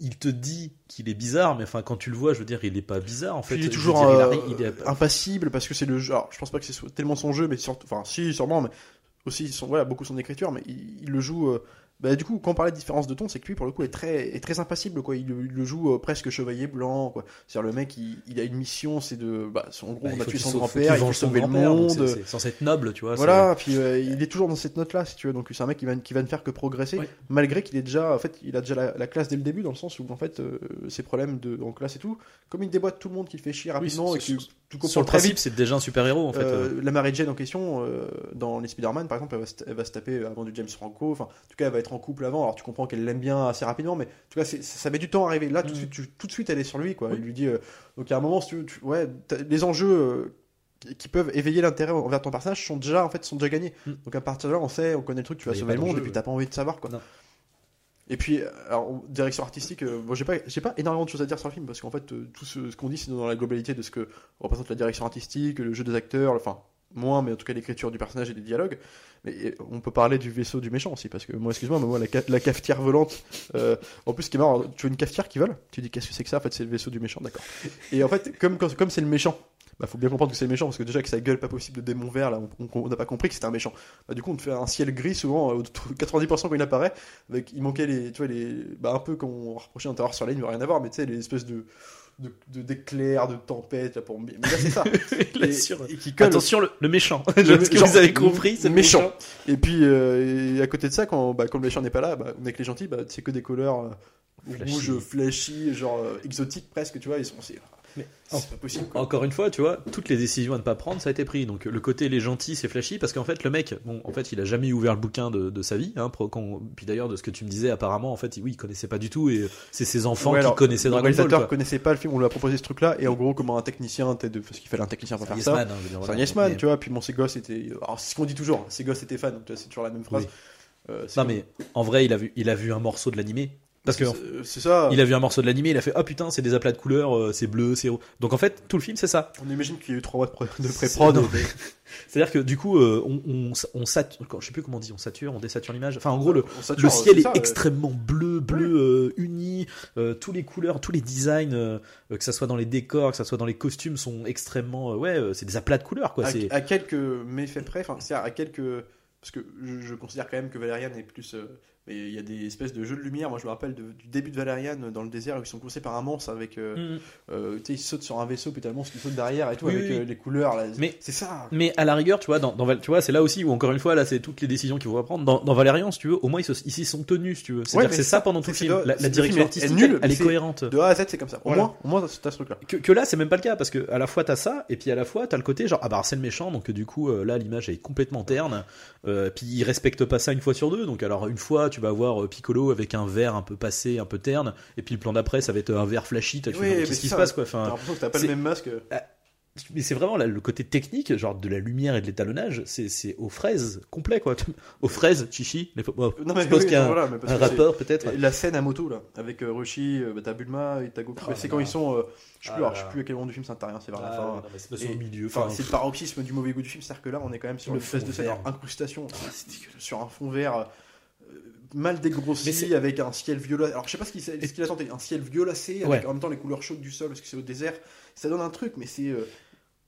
il te dit qu'il est bizarre, mais enfin, quand tu le vois, je veux dire, il est pas bizarre. En fait, Puis il est toujours dire, euh, il est- impassible parce que c'est le jeu. Alors, je pense pas que c'est tellement son jeu, mais surtout, enfin, si, sûrement, mais aussi son, voilà, beaucoup son écriture, mais il, il le joue. euh, bah, du coup, quand on parlait de différence de ton, c'est que lui, pour le coup, est très, est très impassible, quoi. Il, le- il le joue euh, presque chevalier blanc, quoi. C'est-à-dire, le mec, il, il a une mission, c'est de. Bah, en gros, Bah, on a tué son grand-père, il faut sauver le monde. c'est- censé être noble, tu vois. Voilà, puis euh, il est toujours dans cette note-là, si tu veux. Donc c'est un mec qui va, qui va ne faire que progresser, Ouais. malgré qu'il est déjà, en fait, il a déjà la, la classe dès le début, dans le sens où en fait, euh, ses problèmes de, en classe et tout, comme il déboîte tout le monde, qu'il fait chier Oui, rapidement et sur- que le principe, c'est déjà un super-héros, en fait. la Mary Jane en question, dans les Spider-Man par exemple, elle va, se, elle va se taper avant du James Franco. Enfin, en tout cas, elle va être en couple avant. Alors tu comprends qu'elle l'aime bien assez rapidement, mais en tout cas, ça met du temps à arriver. Là, tout, de Mm. suite, tu- tout de suite, elle est sur lui, quoi. Il lui dit. euh, donc, a un moment, si tu, ouais, les enjeux euh, qui- peuvent éveiller l'intérêt envers ton personnage sont déjà, en fait, sont déjà gagnés. Mm. Donc, à partir de là, on sait, on connaît le truc, tu vas sauver le monde, et puis t'as pas envie de savoir, quoi. Non. Et puis, euh, alors, direction artistique, euh, bon, j'ai pas, j'ai pas énormément de choses à dire sur le film parce qu'en fait, euh, tout ce, ce qu'on dit, c'est dans la globalité de ce que représente la direction artistique, le jeu des acteurs, enfin, moins, mais en tout cas l'écriture du personnage et des dialogues. Mais euh, on peut parler du vaisseau du méchant aussi parce que moi, excuse-moi, mais moi, la, ca- la cafetière volante, euh, en plus, qui est marrant, tu vois une cafetière qui vole, tu dis qu'est-ce que c'est que ça? En fait, c'est le vaisseau du méchant, d'accord. Et en fait, comme c'est le méchant. Bah, faut bien comprendre que c'est le méchant parce que déjà que sa gueule pas possible de démon vert là, on- n'a pas compris que c'était un méchant. Bah, du coup, on te fait un ciel gris souvent, euh, 90% quand il apparaît, avec il manquait les, tu vois les, bah un peu quand on reprochait un terreur sur la ligne, rien à voir, mais tu sais les espèces de de- de- d'éclairs, de, tempêtes là pour. Mais là c'est ça. Là, et, sur- et qui colle. Attention, le, le méchant. Le- Ce que vous avez compris, c'est méchant. méchant. Et puis euh, et à côté de ça, quand bah, quand le méchant n'est pas là, bah, on est avec les gentils, bah c'est que des couleurs euh, Flashy. rouges, flashy, genre euh, exotiques presque, tu vois, ils sont c'est Mais- c'est pas possible. Quoi. Encore une fois, tu vois, toutes les décisions à ne pas prendre, ça a été pris. Donc le côté les gentils, c'est flashy parce qu'en fait le mec, bon, en fait, il a jamais ouvert le bouquin de, de sa vie. Hein, pro- quand- puis d'ailleurs de ce que tu me disais, apparemment, en fait, il- oui, il connaissait pas du tout et c'est ses enfants Ouais, qui connaissaient le Dragon Ball. réalisateur quoi. connaissait pas le film, on lui a proposé ce truc-là, et en gros, comment un technicien, t'es de... parce qu'il fallait un technicien pour C'est un faire yes ça. man, hein, dire, un yes man, Mais- tu vois. Puis bon, ses gosses étaient. Alors, c'est ce qu'on dit toujours, ses gosses étaient fans, donc tu vois, c'est toujours la même phrase. Oui. Euh, Non mais en vrai, il a vu, il a vu un morceau de l'animé. Parce que C'est- C'est ça. il a vu un morceau de l'animé, il a fait oh putain c'est des aplats de couleurs, euh, c'est bleu, c'est. Donc en fait tout le film c'est ça. On imagine qu'il y a eu 3 mois de, pré- de C'est- pré-prod. C'est-à-dire que du coup euh, on, on, on sature, je sais plus comment on dit, on sature, on désature l'image. Enfin en gros le, On sature, le ciel c'est est ça, extrêmement bleu, bleu euh, uni. euh, tous les couleurs, tous les designs, euh, que ça soit dans les décors, que ça soit dans les costumes, sont extrêmement ouais, c'est des aplats de couleurs quoi. à, C'est à quelques méfaits près, enfin, c'est-à-dire à quelques. Parce que je, je considère quand même que Valérian est plus. Euh, mais il y a des espèces de jeux de lumière. Moi, je me rappelle de- du début de Valérian dans le désert où ils sont poussés par un monstre avec. euh, Mm. euh, tu sais, ils sautent sur un vaisseau, puis t'as le monstre qui saute derrière et tout, Oui, avec oui, euh, les couleurs. Là. Mais- c'est ça. Mais à la rigueur, tu vois, dans, dans tu vois, c'est là aussi où encore une fois, là, c'est toutes les décisions qu'il faut prendre. Dans, dans Valérian, si tu veux, au moins ils se- ils s'y sont tenus, si tu veux. Ouais, c'est ça pendant tout le film. La, la direction artistique, nul, elle, est cohérente. De A à Z, c'est comme ça. Au moins, au moins, t'as ce truc-là. Que, que là, c'est même pas le cas parce que à la fois t'as ça et puis à la fois t'as le côté genre ah bah c'est le méchant donc du coup euh, là l'image est complètement terne. Euh, puis il respecte pas ça une fois sur deux donc alors une fois tu vas voir euh, Piccolo avec un verre un peu passé, un peu terne et puis le plan d'après ça va être un verre flashy. T'as tu Oui, mais Qu'est-ce c'est qui se ça. passe quoi T'as Enfin, l'impression que t'as pas le même masque. mais c'est vraiment là, le côté technique, genre de la lumière et de l'étalonnage, c'est, aux fraises complet quoi. aux fraises, chichi. Les... Non, je pense oui, qu'il y a un, voilà, mais un rapport peut-être. La scène à moto là, avec euh, Roshi, euh, bah, t'as Bulma et t'as Goku. Oh Mais c'est quand ils sont, euh, je sais Ah plus, alors, là je sais là. plus à quel moment du film, c'est rien, c'est vers la Ah, fin. mais c'est le milieu. Enfin, c'est le paroxysme du mauvais goût du film, c'est-à-dire que là, on est quand même sur Le une espèce de scène vert. incrustation, sur un fond vert euh, mal dégrossi, avec un ciel violacé. Alors, je sais pas ce qu'il a tenté, un ciel violacé, avec Ouais. en même temps les couleurs chaudes du sol, parce que c'est au désert. Ça donne un truc, mais c'est. euh,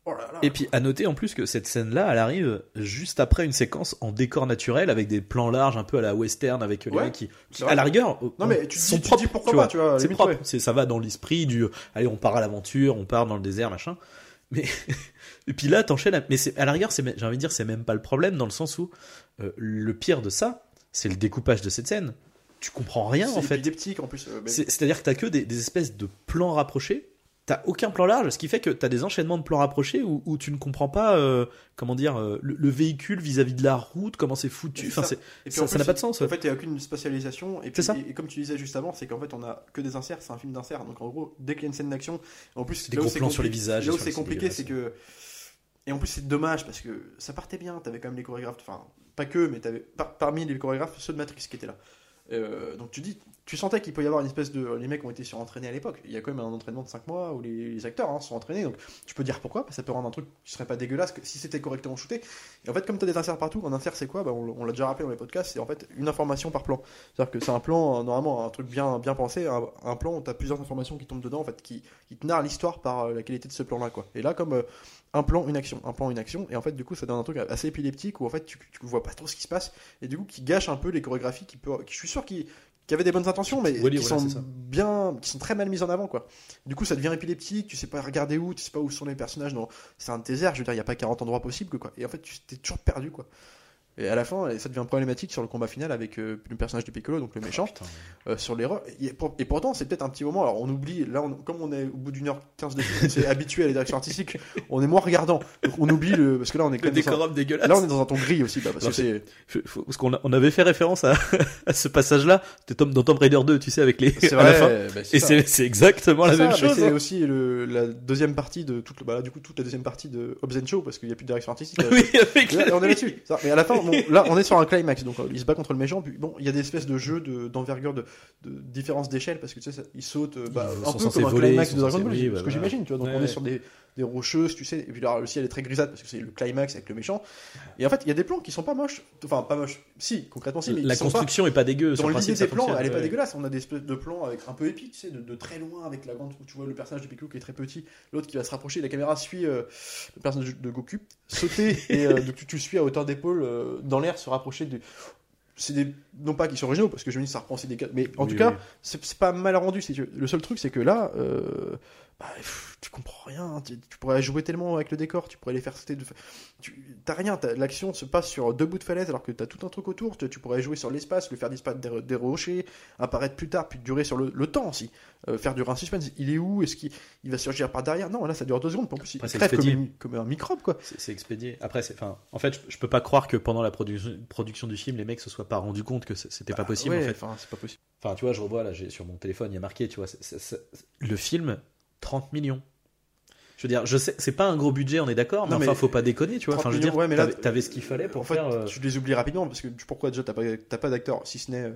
Oh là là. Et puis à noter en plus que cette scène-là, elle arrive juste après une séquence en décor naturel avec des plans larges un peu à la western avec les Ouais, mecs qui, à la rigueur, Non, mais tu sont dis, tu dis pourquoi tu pas, tu vois. c'est propre, ouais. ça va dans l'esprit du allez on part à l'aventure, on part dans le désert machin. Mais et puis là t'enchaînes, mais c'est à la rigueur c'est j'ai envie de dire c'est même pas le problème dans le sens où euh, le pire de ça c'est le découpage de cette scène. Tu comprends rien en C'est fait. épileptique en plus. euh, C'est- C'est-à-dire que t'as que des, des espèces de plans rapprochés. T'as aucun plan large, ce qui fait que t'as des enchaînements de plans rapprochés où, où tu ne comprends pas, euh, comment dire, euh, le, le véhicule vis-à-vis de la route, comment c'est foutu. C'est Enfin, ça. c'est- n'a pas de sens, En fait, il n'y a aucune spatialisation. Et, puis, C'est ça. et, et comme tu disais juste avant, c'est qu'en fait, on a que des inserts, c'est un film d'insert. Donc en gros, dès qu'il y a une scène d'action, en plus, Des gros c'est plans sur les visages Là où c'est compliqué, c'est c'est que. Et en plus, c'est dommage parce que ça partait bien. T'avais quand même les chorégraphes, enfin, pas que, mais t'avais par- parmi les chorégraphes ceux de Matrix qui étaient là. Euh, donc tu dis, tu sentais qu'il peut y avoir une espèce de. Les mecs ont été surentraînés à l'époque. Il y a quand même un entraînement de 5 mois où les, acteurs hein, sont entraînés. Donc tu peux dire pourquoi, parce que ça peut rendre un truc qui serait pas dégueulasse que si c'était correctement shooté. Et en fait, comme tu as des inserts partout, un insert c'est quoi? Bah, On, l'a déjà rappelé dans les podcasts, c'est en fait une information par plan. C'est-à-dire que c'est un plan, euh, normalement, un truc bien, bien pensé, un, plan où tu as plusieurs informations qui tombent dedans, en fait, qui, qui te narrent l'histoire par euh, la qualité de ce plan-là. quoi. Et là, comme un plan, une action, un plan, une action, et en fait, du coup, ça donne un truc assez épileptique où en fait, tu, tu vois pas trop ce qui se passe, et du coup, qui gâche un peu les chorégraphies qui peut, qui, je suis sûr qui qui avaient des bonnes intentions, mais Oui, qui voilà, sont bien, qui sont très mal mises en avant, quoi. Du coup, ça devient épileptique, tu sais pas regarder où, tu sais pas où sont les personnages. C'est un désert, je veux dire, il y a pas 40 endroits possibles, quoi. Et en fait, tu t'es toujours perdu, quoi. Et à la fin, ça devient problématique sur le combat final avec euh, le personnage de Piccolo, donc le méchant, Putain. euh, sur l'erreur. Et, pour- et pourtant, c'est peut-être un petit moment. Alors, on oublie, là, on- comme on est au bout d'une heure 15 de film, c'est habitué à la direction artistique, on est moins regardant. Donc, on oublie le. Parce que là, on est quand Le même dans un- décorum dégueulasse. Là, on est dans un ton gris aussi, bah, parce Non, que c'est. Parce qu'on on avait fait référence à, à ce passage-là c'était Tom, dans Tomb Raider 2, tu sais, avec les. C'est à la fin. vrai, bah, Et c'est exactement la ça, même chose. C'est hein. aussi le, la deuxième partie de toute, bah, là, du coup, toute la deuxième partie de Hobbs and Show parce qu'il n'y a plus de direction artistique. Oui, avec Là, le- on est là-dessus. Mais à la fin, bon, là, on est sur un climax. Donc, euh, il se bat contre le méchant. Puis, bon, il y a des espèces de jeux de- d'envergure, de, de différence d'échelle parce que tu sais, ça- il saute euh, bah, un peu comme un voler, climax de Dragon Ball. ce que j'imagine. Tu vois, donc Ouais, on ouais. est sur des, des rocheuses, tu sais. Et puis là, le ciel est très grisâtre parce que c'est le climax avec le méchant. Et en fait, il y a des plans qui sont pas moches. Enfin, pas moches. Si, concrètement, si. Mais La sont pas- construction est pas dégueu. dans l'idée des plans, elle est pas ouais. dégueulasse. On a des espèces de plans avec un peu épiques, tu sais, de, de très loin avec la grande. Tu vois le personnage de Piccolo qui est très petit, l'autre qui va se rapprocher. La caméra suit euh, le personnage de Goku sauter et euh, donc tu, tu le suis à hauteur d'épaule euh, dans l'air se rapprocher du. C'est des non pas qui sont originaux parce que je me dis ça reprend aussi des cas, mais en Oui, tout oui, cas c'est c'est pas mal rendu. Si tu veux. Le seul truc c'est que là. euh, bah, pff, tu comprends rien, tu, tu pourrais jouer tellement avec le décor, tu pourrais les faire sauter de. Tu t'as rien, l'action se passe sur deux bouts de falaise alors que t'as tout un truc autour, tu, tu pourrais jouer sur l'espace, le faire disparaître des, des rochers, apparaître plus tard, puis durer sur le, le temps aussi. Euh, faire durer un suspense, il est où? Est-ce qu'il il va surgir par derrière? Non, là ça dure deux secondes, en plus il Après, c'est crève comme, une- comme un microbe quoi. C'est expédié. Après, enfin, en fait, je, je peux pas croire que pendant la production, production du film, les mecs se soient pas rendus compte que c'était pas possible. Ouais, en fait. enfin, c'est pas possible. Enfin, tu vois, je revois là, j'ai sur mon téléphone, il y a marqué, tu vois, le film 30 millions. Je veux dire, je sais, c'est pas un gros budget, on est d'accord, mais, enfin, faut pas déconner, tu vois. 30 Enfin, je veux dire, ouais, mais là, t'avais, ce qu'il fallait pour en fait, faire. euh, tu les oublies rapidement parce que tu- pourquoi déjà t'as pas, t'as pas d'acteur si ce n'est euh,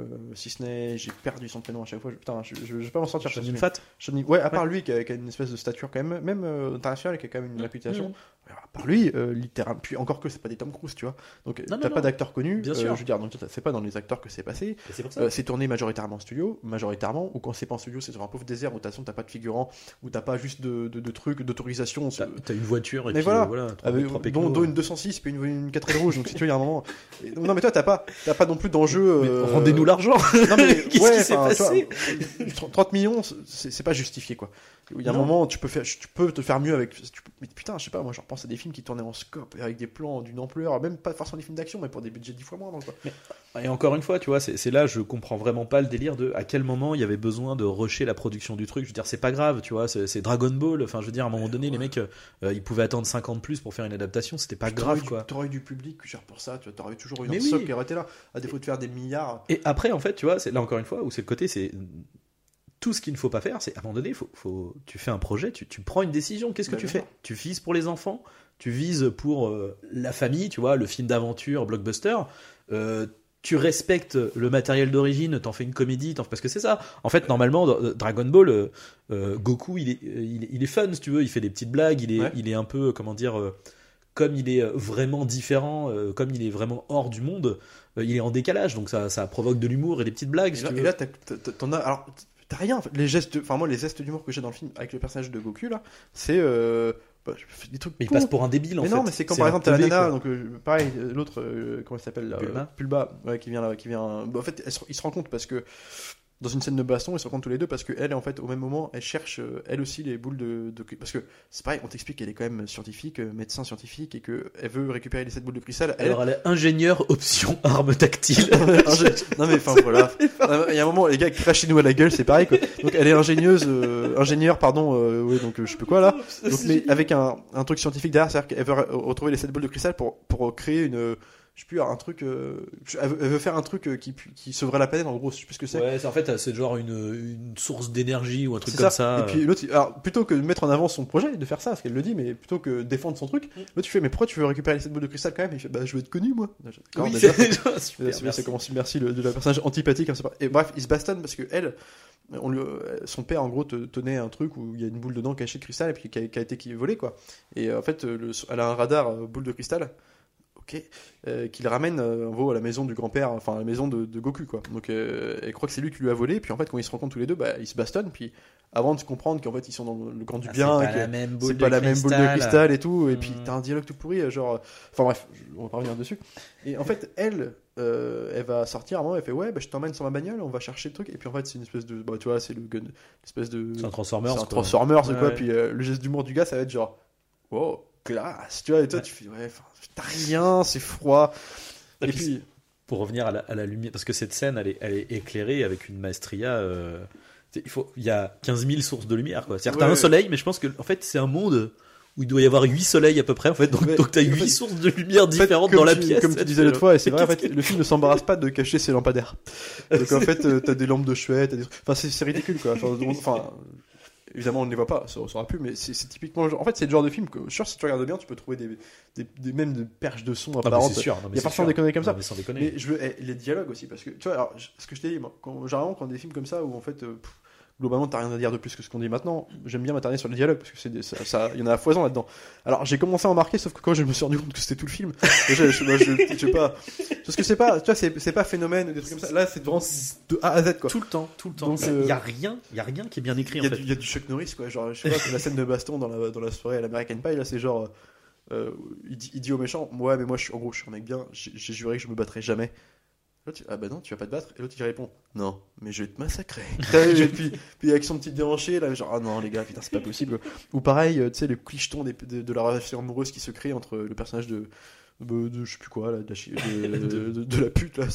euh, si ce n'est, j'ai perdu son prénom à chaque fois. je- Putain, je, je, je vais pas m'en sortir. Film. Fat. Channing- Ouais, à part lui qui a, qui a une espèce de stature quand même, même euh, internationale, qui a quand même une réputation. À part lui, euh, littéralement. Puis encore que c'est pas des Tom Cruise, tu vois. Donc t'as pas non. d'acteurs connus. Bien euh, sûr. je veux dire, donc c'est pas dans les acteurs que c'est passé. C'est. Euh, c'est tourné majoritairement en studio, majoritairement, ou quand c'est pas en studio, c'est sur un pauvre désert où de toute façon t'as pas de figurant, où t'as pas juste de, de, de trucs, d'autorisation. T'as une voiture et Mais puis voilà. voilà Avec, trois dont, une 206 puis une, une 4 rouge donc si tu veux il y a un moment Et non mais toi t'as pas pas non plus d'enjeu euh, Rendez-nous l'argent. non mais Qu'est-ce ouais, qui s'est passé vois, 30 millions c'est pas justifié quoi il y a un moment tu peux faire tu peux te faire mieux avec tu peux- mais putain je sais pas moi je repense à des films qui tournaient en scope avec des plans d'une ampleur même pas forcément des films d'action mais pour des budgets 10 fois quoi Et encore une fois, tu vois, c'est c'est là, je comprends vraiment pas le délire de à quel moment il y avait besoin de rusher la production du truc. Je veux dire, c'est pas grave, tu vois, c'est c'est Dragon Ball. Enfin, je veux dire, à un moment donné, les mecs, euh, ils pouvaient attendre 50 plus pour faire une adaptation, c'était pas grave, eu- quoi. t'aurais eu du public genre pour ça tu vois, t'aurais eu toujours une Mais socle oui. qui aurait été là à défaut de faire des milliards Et après, en fait, tu vois, c'est là encore une fois où c'est le côté, c'est tout ce qu'il ne faut pas faire, c'est à un moment donné, faut, faut, tu fais un projet, tu, tu prends une décision. Qu'est-ce que tu bien fais? Tu vises pour les enfants, tu vises pour euh, la famille, tu vois, le film d'aventure, blockbuster? euh, tu respectes le matériel d'origine, t'en fais une comédie, t'en- parce que c'est ça. En fait, normalement, euh, Dragon Ball, euh, Goku, il est, il, est, il est fun, si tu veux, il fait des petites blagues, il est, Ouais. il est un peu, comment dire, comme il est vraiment différent, comme il est vraiment hors du monde, il est en décalage, donc ça, ça provoque de l'humour et des petites blagues. Et là, tu et t'en as. Alors, t'as rien. en fait. Les gestes, enfin moi, les gestes d'humour que j'ai dans le film avec le personnage de Goku là, c'est euh, bah, je fais des trucs. mais il passe pour un débile en mais fait. non, mais c'est quand par exemple t'as la nana, quoi. donc euh, pareil, l'autre, euh, comment elle s'appelle Bulma. euh, Pulba, ouais, qui vient là, qui vient. bah, en fait, se- il se rend compte parce que dans une scène de baston, ils se rencontrent tous les deux parce que elle, en fait, au même moment, elle cherche euh, elle aussi les boules de, de- parce que c'est pareil, on t'explique qu'elle est quand même scientifique, euh, médecin scientifique et que elle veut récupérer les sept boules de cristal. Elle, Alors elle est ingénieure option arme tactile. Non mais enfin voilà. Il y a un moment, les gars crachent nous à la gueule, c'est pareil. Quoi. Donc elle est ingénieuse, euh, ingénieure, pardon, euh, ouais, donc euh, je sais plus quoi là. Donc, mais avec un, un truc scientifique derrière, c'est-à-dire qu'elle veut re- retrouver les sept boules de cristal pour, pour créer une, euh, je sais plus, un truc. euh, elle, veut, faire un truc euh, qui, qui sauverait la planète en gros, je sais plus ce que c'est. Ouais, c'est en fait c'est genre une, une source d'énergie ou un truc comme ça. ça. Et puis l'autre, alors plutôt que de mettre en avant son projet, de faire ça, parce qu'elle le dit, mais plutôt que défendre son truc, l'autre tu fais, mais pourquoi tu veux récupérer les sept boules de cristal quand même? Il fait, bah je veux être connu moi. D'accord, oui, déjà, super, merci. commence merci le, de la personnage antipathique. hein, pas- Et bref, il se bastonne parce que elle, on lui, euh, son père en gros te- tenait un truc où il y a une boule dedans cachée de cristal et puis qui a, qui a été volée quoi. Et en fait, le- elle a un radar boule de cristal. Ok, euh, qu'il ramène euh, en gros à la maison du grand-père, enfin à la maison de, de Goku quoi. Donc euh, elle croit que c'est lui qui lui a volé, puis en fait quand ils se rencontrent tous les deux, bah, ils se bastonnent, puis avant de comprendre qu'en fait ils sont dans le camp du Ah, bien, c'est pas la même boule pas la même boule de cristal. et tout, et puis Hmm. t'as un dialogue tout pourri, euh, genre. euh, Enfin bref, on va pas revenir dessus. Et en fait, elle, euh, elle va sortir à un moment, elle fait Ouais, bah, je t'emmène sur ma bagnole, on va chercher le truc. Et puis en fait, c'est une espèce de. Bah, tu vois, c'est le gun. Espèce de. C'est un Transformers. C'est un quoi. Puis euh, le geste d'humour du gars, ça va être genre Wow, classe, tu vois. Et toi, Ouais. tu fais Ouais, t'as rien, c'est froid. Et Et, puis, puis. pour revenir à la, à la lumière, parce que cette scène, elle est, elle est éclairée avec une maestria. euh, il, faut, il y a 15 000 sources de lumière. quoi. C'est-à-dire que t'as Ouais. un soleil, mais je pense que en fait, c'est un monde où il doit y avoir 8 soleils à peu près. En fait, donc, Ouais. donc t'as En 8 fait- sources de lumière En fait, différentes dans la tu- pièce. Comme tu disais l'autre fois, et c'est vrai, en fait, le film ne s'embarrasse pas de cacher ses lampadaires. Donc en fait, euh, t'as des lampes de chouette, t'as des trucs- Enfin, c'est c'est ridicule quoi. Enfin, on- enfin, évidemment, on ne les voit pas, ça, aura pu, mais c'est typiquement. En fait, c'est le genre de film que, sûr, si tu regardes bien, tu peux trouver des, des, des- même perches de son apparentes. Il y a des conneries comme ça. Mais sans déconner. Mais je veux eh, les dialogues aussi, parce que tu vois, alors, ce que je t'ai dit, moi, quand, généralement, quand des films comme ça, où en fait, euh, pff, globalement, t'as rien à dire de plus que ce qu'on dit maintenant, j'aime bien m'attarder sur les dialogues, parce que c'est ça, y en a à foison là-dedans. Alors, j'ai commencé à en marquer, sauf que quand je me suis rendu compte que c'était tout le film, je, je, je sais pas, parce que c'est pas, tu vois, c'est pas phénomène, des trucs comme ça. Là, c'est vraiment de A à Z, quoi. Tout le temps, tout le temps. Il euh, y a rien, il y a rien qui est bien écrit Il y, en fait. il y a du Chuck Norris, quoi. Genre, je sais pas, c'est la scène de baston dans la, dans la soirée à l'American Pie, là, c'est genre. euh, il, dit, il dit au méchant Ouais, mais moi, je en gros, je suis un mec bien, j'ai j'ai juré que je me battrai jamais. L'autre, ah bah non, tu vas pas te battre. Et l'autre, il répond Non, mais je vais te massacrer. et puis, puis avec son petit déhanché, là, genre, ah non, les gars, putain, c'est pas possible. Ou pareil, euh, tu sais, le clicheton de, de la relation amoureuse qui se crée entre le personnage de. de, de- je sais plus quoi, là, de la, pute, là.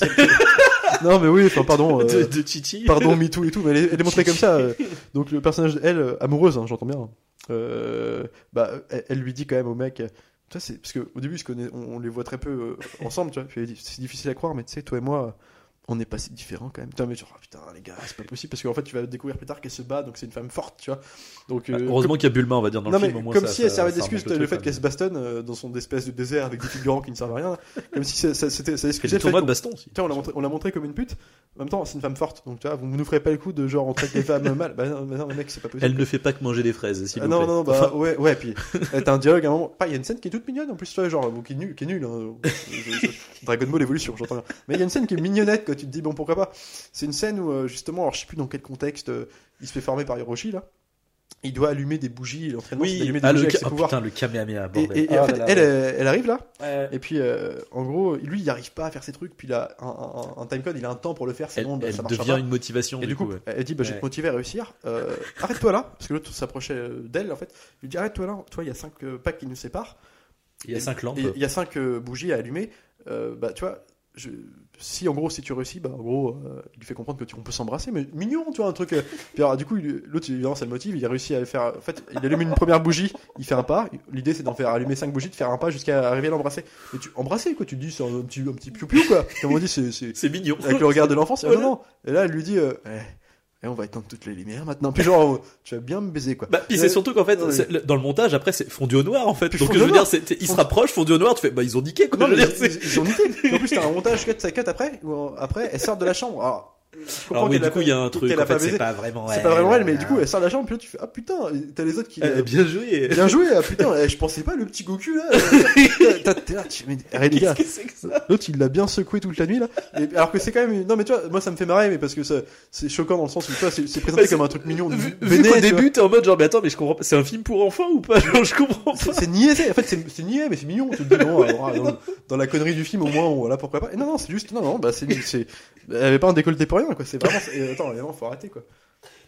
non, mais oui, enfin, pardon. euh, De, Chichi. Pardon, MeToo et tout, mais elle est, elle est montrée comme ça. euh. Donc le personnage, elle, euh, amoureuse, hein, j'entends bien, euh, bah, elle, elle lui dit quand même au mec, c'est parce qu'au début, on, les voit très peu euh, ensemble, tu vois, c'est difficile à croire, mais tu sais, toi et moi, on n'est pas si différents quand même. Putain, mais tu oh, putain, les gars, c'est pas possible parce qu'en fait, tu vas découvrir plus tard qu'elle se bat, donc c'est une femme forte, tu vois. Donc, euh, Heureusement qu'il y a Bulma, on va dire, dans non, le mais film. au moins, comme ça- si elle servait d'excuse le, fait qu'elle se bastonne euh, dans son espèce de désert avec des figurants qui ne servent à rien. Comme si ça, ça- c'était, ça C'est excusait tournois de baston aussi. tu vois, on l'a montré, on l'a montré comme une pute. En même temps, c'est une femme forte, donc tu vois, vous nous ferez pas le coup de genre on traite les femmes mal. Bah non, mais non, mec, c'est pas possible. Elle ne fait pas que manger des fraises, s'il Ah vous non, plaît. non, bah ouais, ouais, puis t'as un dialogue à un moment. Pas, il y a une scène qui est toute mignonne en plus, tu vois, genre, bon, qui est nul, qui est nul. Hein. Dragon Ball Evolution, j'entends bien. Mais il y a une scène qui est mignonnette, tu te dis, bon, pourquoi pas. C'est une scène où, euh, justement, alors je sais plus dans quel contexte, euh, il se fait former par Hiroshi, là. Il doit allumer des bougies, l'entraînement, c'est Oui, d'allumer des ah, bougies le, avec ses oh, pouvoirs. putain, le Kamehameha, Et, bordel. et- et Ah en fait, là là. elle, elle, elle arrive là, Ouais. et puis euh, en gros, lui il arrive pas à faire ses trucs, puis il a un, un, un timecode, il a un temps pour le faire, sinon bah, elle ça marchera devient pas. une motivation, Et du coup, ouais. elle dit bah, Je vais te motiver à réussir. Euh, Arrête-toi là, parce que l'autre s'approchait euh, d'elle en fait. Il lui dit Arrête-toi là, toi il y a 5 packs qui nous séparent. Il y a 5 lampes. Il y a 5 bougies à allumer. Euh, bah, tu vois, je- si en gros, si tu réussis, bah, en gros, euh, il lui fait comprendre que tu, on peut s'embrasser, mais mignon, tu vois, un truc. euh. Puis alors, du coup, l'autre, évidemment, ça le motive, il a réussi à faire. En fait, il allume une première bougie, il fait un pas. L'idée, c'est d'en faire allumer 5 bougies, de faire un pas jusqu'à arriver à l'embrasser. Mais tu embrasser, quoi, tu te dis, c'est un petit, un petit piou-piou, quoi. Comme on dit, c'est. c'est- mignon. avec le regard de l'enfance, et, ah, non. Et là, elle lui dit, euh, eh, on va éteindre toutes les lumières maintenant. Puis genre, tu vas bien me baiser, quoi. Bah, puis c'est surtout qu'en fait, Ouais. dans le montage, après, c'est fondu au noir, en fait. Puis Donc, je veux noir. dire, ils se rapprochent, fondu au noir, tu fais, bah, ils ont niqué, quoi. Non, je mais veux dire, ils, ils- ils ont niqué. En plus, t'as un montage cut, ça cut après, euh, après, elle sort de la chambre. Alors, Alors, oui, du coup, il y a un truc, en fait, c'est pas vraiment C'est pas vraiment elle, mais euh, du coup, elle sort la chambre, puis là, tu fais, ah putain, t'as les autres qui. euh, bien joué. Bien joué, ah putain, eh, je pensais pas le petit Goku là. T'es là, tu mais arrête les gars. Qu'est-ce que c'est que ça L'autre il l'a bien secoué toute la nuit là. Alors que c'est quand même. Non mais tu vois, moi ça me fait marrer, mais parce que c'est choquant dans le sens où tu vois, c'est présenté comme un truc mignon. Vu, vois. début, t'es en mode genre, mais attends, mais je comprends pas, c'est un film pour enfants ou pas? Genre, je comprends pas. c'est niais, en fait c'est niais, mais c'est mignon. Tu te dis ah, dans, dans la connerie du film au moins, voilà pourquoi pas. Non non, c'est juste non non, bah c'est c'est. Elle avait pas un décolleté pour rien quoi. C'est vraiment. Attends, vraiment faut arrêter quoi.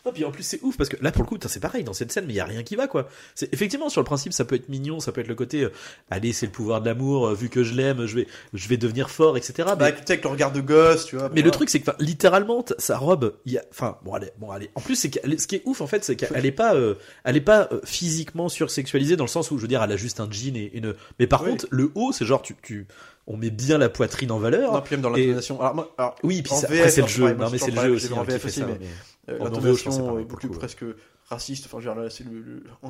Non, puis en plus, c'est ouf parce que là, pour le coup, c'est pareil dans cette scène, mais il y a rien qui va, quoi. C'est effectivement sur le principe, ça peut être mignon, ça peut être le côté, euh, allez, c'est le pouvoir de l'amour, euh, vu que je l'aime, je vais, je vais devenir fort, etc. Bah Mais, tu sais avec le regard de gosse, tu vois. mais le truc, c'est que littéralement, sa robe, il y a, enfin, bon, allez, bon, allez. En plus, c'est ce qui est ouf, en fait, c'est qu'elle est pas, euh, elle est pas physiquement sursexualisée dans le sens où, je veux dire, elle a juste un jean et une. Mais par Oui. contre, le haut, c'est genre, tu, tu, on met bien la poitrine en valeur. Non, puis même dans Et- l'intonation. Alors, moi, alors, Oui, puis En ça- VF, après c'est le alors, jeu. moi, Non mais c'est le jeu aussi en hein, VF aussi, mais- mais- Euh, l'intonation euh, pour beaucoup le coup, presque raciste enfin là c'est le, le- tu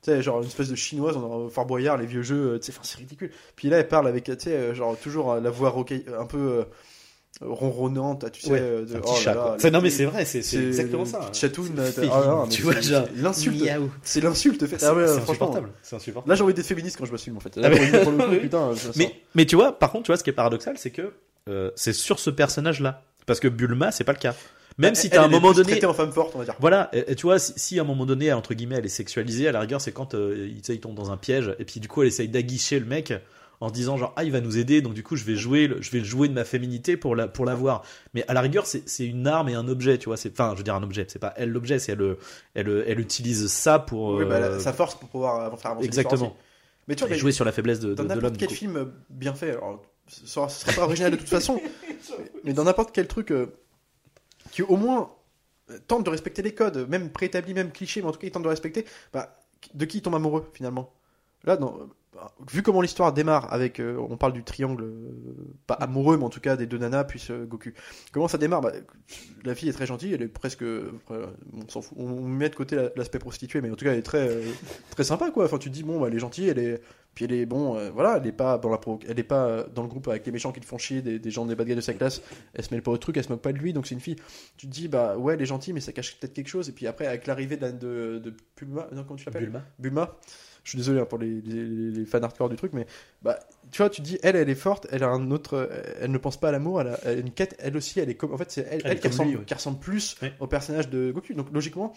sais genre une espèce de chinoise on a Fort Boyard les vieux jeux euh, tu sais enfin c'est ridicule puis là elle parle avec tu sais euh, genre toujours euh, la voix un peu euh, ronronnante tu sais Ouais, euh, de, un oh petit là chat. là, Non mais c'est vrai, c'est exactement ça. petit chatoun C'est euh, ah, mais tu c'est- vois, genre, l'insulte c'est l'insulte fait C'est ah ouais c'est insupportable. Là j'ai envie d'être féministe quand je me filme en fait là Ah, mais- pour le coup Oui. putain je le sens. Mais mais tu vois, par contre, tu vois ce qui est paradoxal, c'est que euh, c'est sur ce personnage-là, parce que Bulma, c'est pas le cas. Même si t'as à un moment donné, en femme forte on va dire Voilà, et, et tu vois, si, si à un moment donné, entre guillemets, elle est sexualisée, à la rigueur, c'est quand euh, il, tu sais, il tombe dans un piège, et puis du coup, elle essaye d'aguicher le mec en se disant genre ah il va nous aider, donc du coup je vais jouer, le- je vais jouer de ma féminité pour la pour l'avoir. Mais à la rigueur, c'est c'est une arme et un objet, tu vois. C'est enfin, je veux dire un objet, c'est pas elle l'objet, c'est elle, elle elle utilise ça pour oui, bah, euh, la- sa force pour pouvoir euh, faire avancer exactement mais tu vois et jouer sur la faiblesse de, de, dans de n'importe l'homme. quel film euh, bien fait, alors ce sera, ce sera pas original de toute façon, mais dans n'importe quel truc euh, qui au moins tente de respecter les codes, même préétablis, même clichés, mais en tout cas il tente de respecter, bah, de qui il tombe amoureux finalement? Là, dans, bah, vu comment l'histoire démarre avec, euh, on parle du triangle, euh, pas amoureux, mais en tout cas des deux nanas puis euh, Goku. Comment ça démarre? Bah, La fille est très gentille, elle est presque, euh, on s'en fout, on met de côté la- l'aspect prostitué, mais en tout cas elle est très, très sympa quoi. Enfin tu te dis bon, bah, elle est gentille, elle est, puis elle est bon, voilà, elle est pas dans la elle est pas dans le groupe avec les méchants qui te font chier, des, des gens des bad guys de sa classe. Elle se mêle pas au truc, elle se moque pas de lui, donc c'est une fille. Tu te dis bah ouais, elle est gentille, mais ça cache peut-être quelque chose. Et puis après avec l'arrivée de, de, de Pulma, non comment tu l'appelles? Bulma. Bulma. Je suis désolé hein, pour les, les, les fans hardcore du truc, mais bah, tu vois, tu te dis, elle, elle est forte, elle a un autre, elle ne pense pas à l'amour, elle a, elle a une quête, elle aussi, elle est comme, en fait, c'est elle, Elle qui, ressemble, lui, ouais. qui ressemble plus Ouais. au personnage de Goku. Donc logiquement,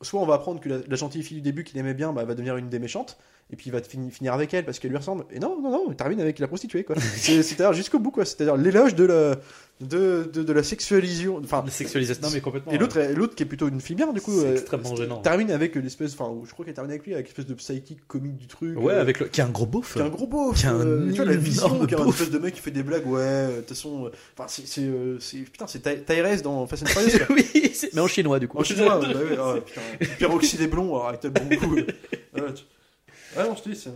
soit on va apprendre que la, la gentille fille du début qu'il aimait bien bah, va devenir une des méchantes, et puis il va te fini- finir avec elle parce qu'elle lui ressemble. Et non, non, non, il termine avec la prostituée, quoi. C'est- C'est-à-dire jusqu'au bout, quoi. C'est-à-dire l'éloge de la, de, de, de la sexualisation. Enfin, La sexualisation. Non mais complètement. et l'autre, est- l'autre qui est plutôt une fille bien, du coup. C'est euh, extrêmement gênant. Termine avec l'espèce, enfin, je crois qu'elle termine avec lui, avec l'espèce de psychique comique du truc. Ouais, euh, avec le qui a un gros beauf. qui est un gros beauf. Qui a un euh, tu vois, la vision, qui est un espèce de mec qui fait des blagues, ouais, euh, de toute façon. euh, Enfin, c'est. euh, Putain, c'est Ty- Tyrese dans Fast and Furious, quoi. oui, mais en chinois du coup. En chinois, bah ouais, ah, putain. Peroxydé blond, alors avec tel bon goût. Tu- ouais, non, je te dis,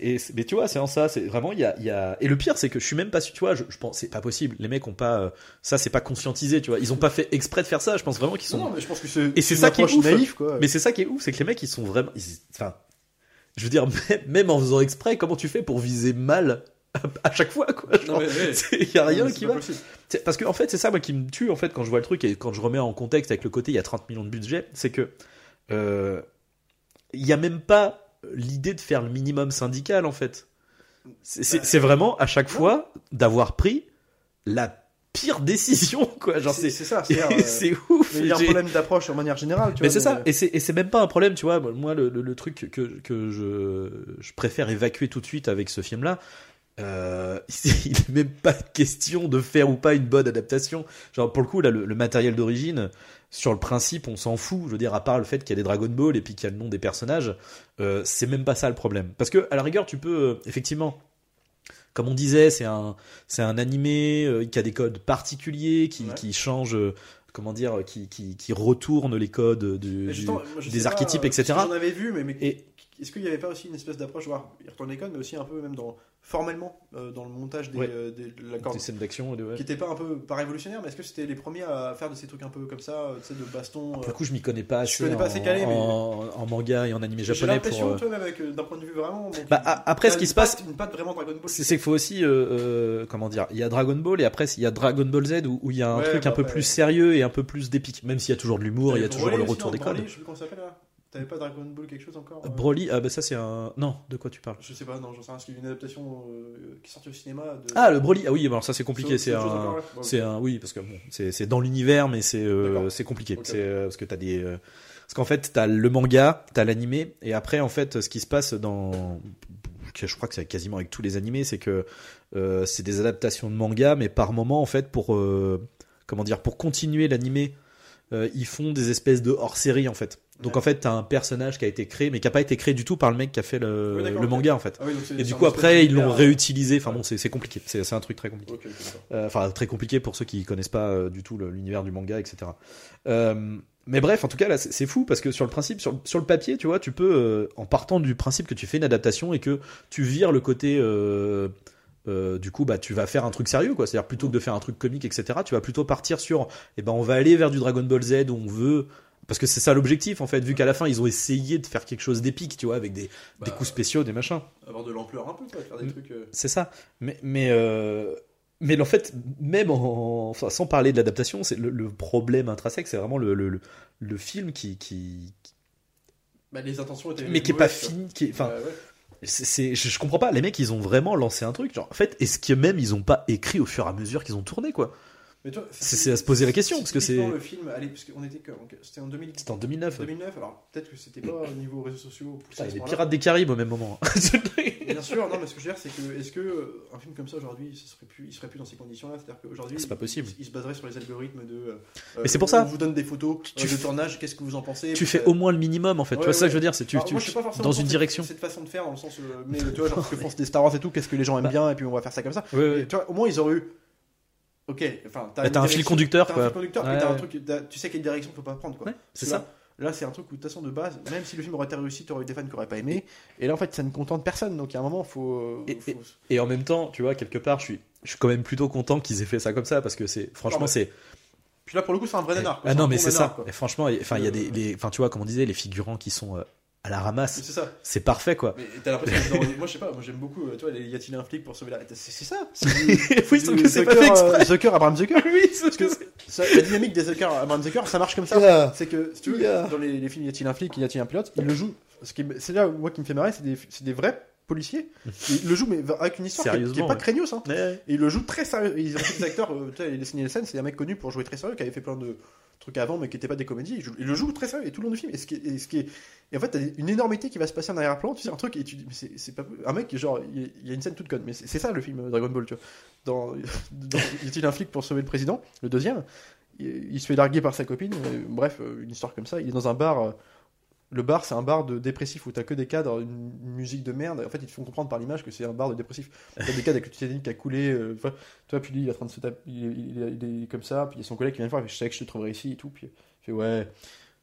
et mais tu vois, c'est en ça. C'est vraiment, il y a, il y a. Et le pire, c'est que je suis même pas. Tu vois, je, je pense, c'est pas possible. Les mecs ont pas. euh, ça, c'est pas conscientisé. Tu vois, ils ont pas fait exprès de faire ça. Je pense vraiment qu'ils sont. Non, mais je pense que c'est Et c'est ça qui est ouf. naïf, quoi. Mais c'est ça qui est ouf, c'est que les mecs, ils sont vraiment. ils- Enfin, je veux dire, même, même en faisant exprès, comment tu fais pour viser mal à, à chaque fois, quoi Non, Genre, mais, Il y a rien Non, qui va. Parce que en fait, c'est ça moi qui me tue en fait quand je vois le truc et quand je remets en contexte avec le côté il y a 30 millions de budget, c'est que euh, il y a même pas l'idée de faire le minimum syndical en fait. C'est- C'est c'est vraiment à chaque fois d'avoir pris la pire décision quoi. Genre C'est c'est c'est ça. c'est-à-dire, euh, c'est ouf. il y a un problème d'approche en manière générale. Tu mais c'est ça, mais- et c'est, c'est même pas un problème, tu vois. Moi, le, le- le truc que, que je, je préfère évacuer tout de suite avec ce film-là, euh, il n'est même pas question de faire ou pas une bonne adaptation. Genre, pour le coup, là, le, le matériel d'origine, sur le principe, on s'en fout. Je veux dire, à part le fait qu'il y a des Dragon Ball et puis qu'il y a le nom des personnages, euh, c'est même pas ça le problème. Parce que, à la rigueur, tu peux, euh, effectivement, comme on disait, c'est un, c'est un animé euh, qui a des codes particuliers, qui, Ouais. qui change, comment dire, qui, qui, qui retourne les codes du, du- moi, des pas, archétypes, etc. J'en avais vu, mais, mais Et- est-ce qu'il n'y avait pas aussi une espèce d'approche, voir, il retourne les codes, mais aussi un peu même dans formellement euh, dans le montage des, Ouais. euh, des- de la corde, des scènes d'action ouais. qui n'était pas un peu pas révolutionnaire, mais est-ce que c'était les premiers à faire de ces trucs un peu comme ça, euh, tu sais, de baston Pour euh, le coup, je m'y connais pas Je connais pas en, assez calé, mais- en, en manga et en animé J'ai japonais l'impression, pour. euh, toi, même avec euh, d'un point de vue vraiment. Bah, a- après, ce qui se passe- patte- une patte vraiment Dragon Ball. C'est qu'il faut aussi, euh, comment dire, il y a Dragon Ball et après il y a Dragon Ball Z où, où il y a un Ouais, truc bah un peu après, plus sérieux et un peu plus d'épique. Même s'il y a toujours de l'humour, il y a toujours le retour non, T'avais pas Dragon Ball quelque chose encore euh, Broly, ah bah ça c'est un. Non, de quoi tu parles? Je sais pas, non, j'en sais rien, a une adaptation euh, qui est sortie au cinéma. De... Ah, le Broly, ah oui, alors ça c'est compliqué, c'est un. C'est un oui parce que bon, c'est c'est dans l'univers mais c'est euh, c'est compliqué. C'est euh, parce que t'as des parce qu'en fait t'as le manga, t'as l'animé et après en fait ce qui se passe dans je crois que c'est quasiment avec tous les animés, c'est que c'est des adaptations de manga mais par moment en fait pour comment dire pour continuer l'animé ils font des espèces de hors-série en fait. Donc en fait t'as un personnage qui a été créé mais qui a pas été créé du tout par le mec qui a fait le, manga en fait. Ah oui, c'est- Et c'est du coup après ils l'ont d'univers, réutilisé. Enfin bon c'est c'est compliqué. C'est c'est un truc très compliqué. Euh, enfin très compliqué pour ceux qui connaissent pas euh, du tout l'univers du manga, etc. Euh, mais bref, en tout cas là, c'est c'est fou parce que sur le principe, sur, sur le papier, tu vois, tu peux, euh, en partant du principe que tu fais une adaptation et que tu vires le côté, euh, euh, du coup, bah tu vas faire un truc sérieux, quoi. C'est-à-dire plutôt que de faire un truc comique, etc. Tu vas plutôt partir sur, eh ben on va aller vers du Dragon Ball Z où on veut. Parce que c'est ça l'objectif en fait, vu qu'à la fin ils ont essayé de faire quelque chose d'épique, tu vois, avec des, des Bah, coups spéciaux, des machins. Avoir de l'ampleur un peu, quoi, faire des trucs. euh, C'est ça. Mais, mais, euh, mais en fait, même en, enfin, sans parler de l'adaptation, c'est le, le problème intrinsèque, c'est vraiment le, le, le, film qui, qui, Bah, les intentions étaient. mais qui est pas fini. Qui est- enfin, Ouais, ouais. c'est, c'est- je, comprends pas. Les mecs, ils ont vraiment lancé un truc. Genre, en fait, est-ce que même ils ont pas écrit au fur et à mesure qu'ils ont tourné, quoi? C'est- à se poser la question, parce que c'est- le film, allez, parce qu'on était que- c'était en 2000 C'était en 2009. 2009, alors peut-être que c'était pas au niveau réseaux sociaux. Putain, il. Pirates des Caraïbes au même moment. Bien sûr, non, mais ce que je veux dire, c'est que est-ce que euh, un film comme ça aujourd'hui, ce serait plus, il serait plus dans ces conditions-là? C'est-à-dire qu'aujourd'hui, C'est pas possible. Il, il se baserait sur les algorithmes de. euh, Mais c'est pour ça. On vous donne des photos Tu euh, de tournage. Qu'est-ce que vous en pensez? tu fais au moins le minimum, en fait. tu vois, ça que je veux dire. C'est tu, dans une direction. Cette façon de faire, dans le sens, mais tu vois, genre que font des Star Wars et tout, qu'est-ce que les gens aiment Bah. bien, et puis on va faire ça comme ça. Au moins ils auraient eu. Ok, enfin, Bah, t'as un fil conducteur, T'as quoi. un fil conducteur, Ouais, un ouais. truc, t'as- tu sais quelle direction faut pas prendre, quoi. Ouais, c'est ça. Là, c'est un truc où, de toute façon, de base, même si le film aurait été réussi, t'aurais eu des fans qui auraient pas aimé. Et là, en fait, ça ne contente personne. Donc, il y a un moment, faut. euh, Et- faut- Et en même temps, tu vois, quelque part, je suis, je suis quand même plutôt content qu'ils aient fait ça comme ça parce que c'est, franchement, Non, mais c'est. Puis là, pour le coup, c'est un vrai nanar. quoi. Ah non, mais bon c'est nanar, ça. quoi. Et franchement, il- enfin, il y a des, Euh, enfin, tu vois, comme on disait, les figurants qui sont euh, à la ramasse, C'est ça. c'est parfait, quoi. Mais t'as l'impression que dans- moi je sais pas, moi j'aime beaucoup, euh, tu vois, y a-t-il un flic pour sauver la. C'est c'est ça oui, sauf que c'est pas fait exprès. Zucker, Abraham Zucker. Oui, c'est Parce que ça, la dynamique des Zucker, Abraham Zucker, ça marche comme ça. Yeah. C'est que, si tu veux, Yeah. dans les, les films Y a-t-il un flic, Y a-t-il un pilote, il le joue. ce qui est- C'est là, moi, qui me fait marrer, c'est des, c'est des vrais policiers. Et il le joue, mais avec une histoire qui est- qui est, pas ouais. craignos. Hein. Ouais. Et il le joue très sérieux. Ils ont des acteurs, euh, tu sais, les Sidney Nielsen, c'est un mec connu pour jouer très sérieux, qui avait fait plein de trucs avant, mais qui n'étaient pas des comédies. Il, joue- il le joue très sérieux et tout le long du film. Et, ce qui est, et, ce qui est- et en fait, t'as une énormité qui va se passer en arrière-plan, tu sais, un truc, et tu dis, mais c'est pas. Un mec, genre, il il y a une scène toute conne, mais c'est ça le film Dragon Ball, tu vois. Dans, dans Y a-t-il un flic pour sauver le président Le deuxième, il, il se fait larguer par sa copine, euh, bref, euh, une histoire comme ça. Il est dans un bar. euh, le bar, c'est un bar de dépressif où t'as que des cadres, une, musique de merde. En fait, ils te font comprendre par l'image que c'est un bar de dépressif. T'as des cadres avec le Titanic qui a coulé. euh, tu vois, puis lui, il est en train de se taper. Il, est- comme ça. Puis il y a son collègue qui vient le voir. Je sais que je te trouverai ici et tout. Puis il fait Ouais,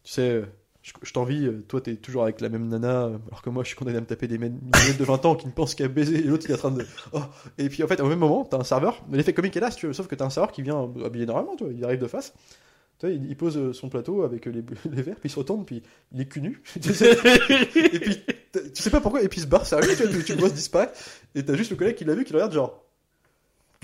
tu sais, euh, je, t'envie, euh, toi t'es toujours avec la même nana, euh, alors que moi je suis condamné à me taper des mecs de 20 ans qui ne pensent qu'à baiser, et l'autre il est en train de. Oh. Et puis en fait, au même moment, t'as un serveur, l'effet comique est là, si tu veux, sauf que t'as un serveur qui vient habillé normalement, tu vois, il arrive de face. Tu vois, il, pose euh, son plateau avec euh, les, verres, puis il se retourne, puis il est cul nu. Tu sais. et puis tu sais pas pourquoi, et puis il se barre, sérieux, tu vois, tu, vois disparaître, et t'as juste le collègue qui l'a vu, qui regarde, genre.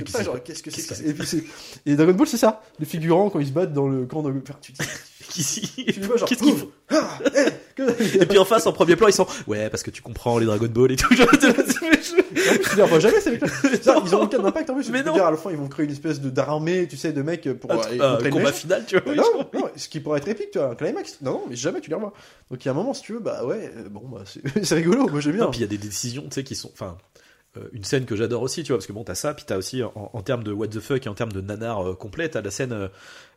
Ça, genre, qu'est-ce que c'est que ça Et puis c'est. Et Dragon Ball, c'est ça. Les figurants, quand ils se battent dans le camp de. Enfin, tu, tu les vois, genre. Qu'est-ce qu'ils font Ah, eh, Et puis en face, en premier plan, ils sont ouais parce que tu comprends les Dragon Ball et tout. Genre, je- les revois jamais, ces mecs-là. Ça, Ils ont aucun impact en plus. Mais non. dire, à la fin, ils vont créer une espèce de d'armée, tu sais, de mecs pour. Ah, contrer le combat final, tu vois. Non, non, ce qui pourrait être épique, tu vois, un climax. Non, non, mais jamais tu les revois. Donc il y a un moment, si tu veux, bah ouais, euh, bon, bah c'est rigolo, moi j'aime bien. Non, puis il y a des décisions, tu sais, qui sont. Enfin, euh, une scène que j'adore aussi, tu vois, parce que bon, t'as ça, puis t'as aussi, en, termes de what the fuck et en termes de nanar euh, complet, t'as la scène. euh,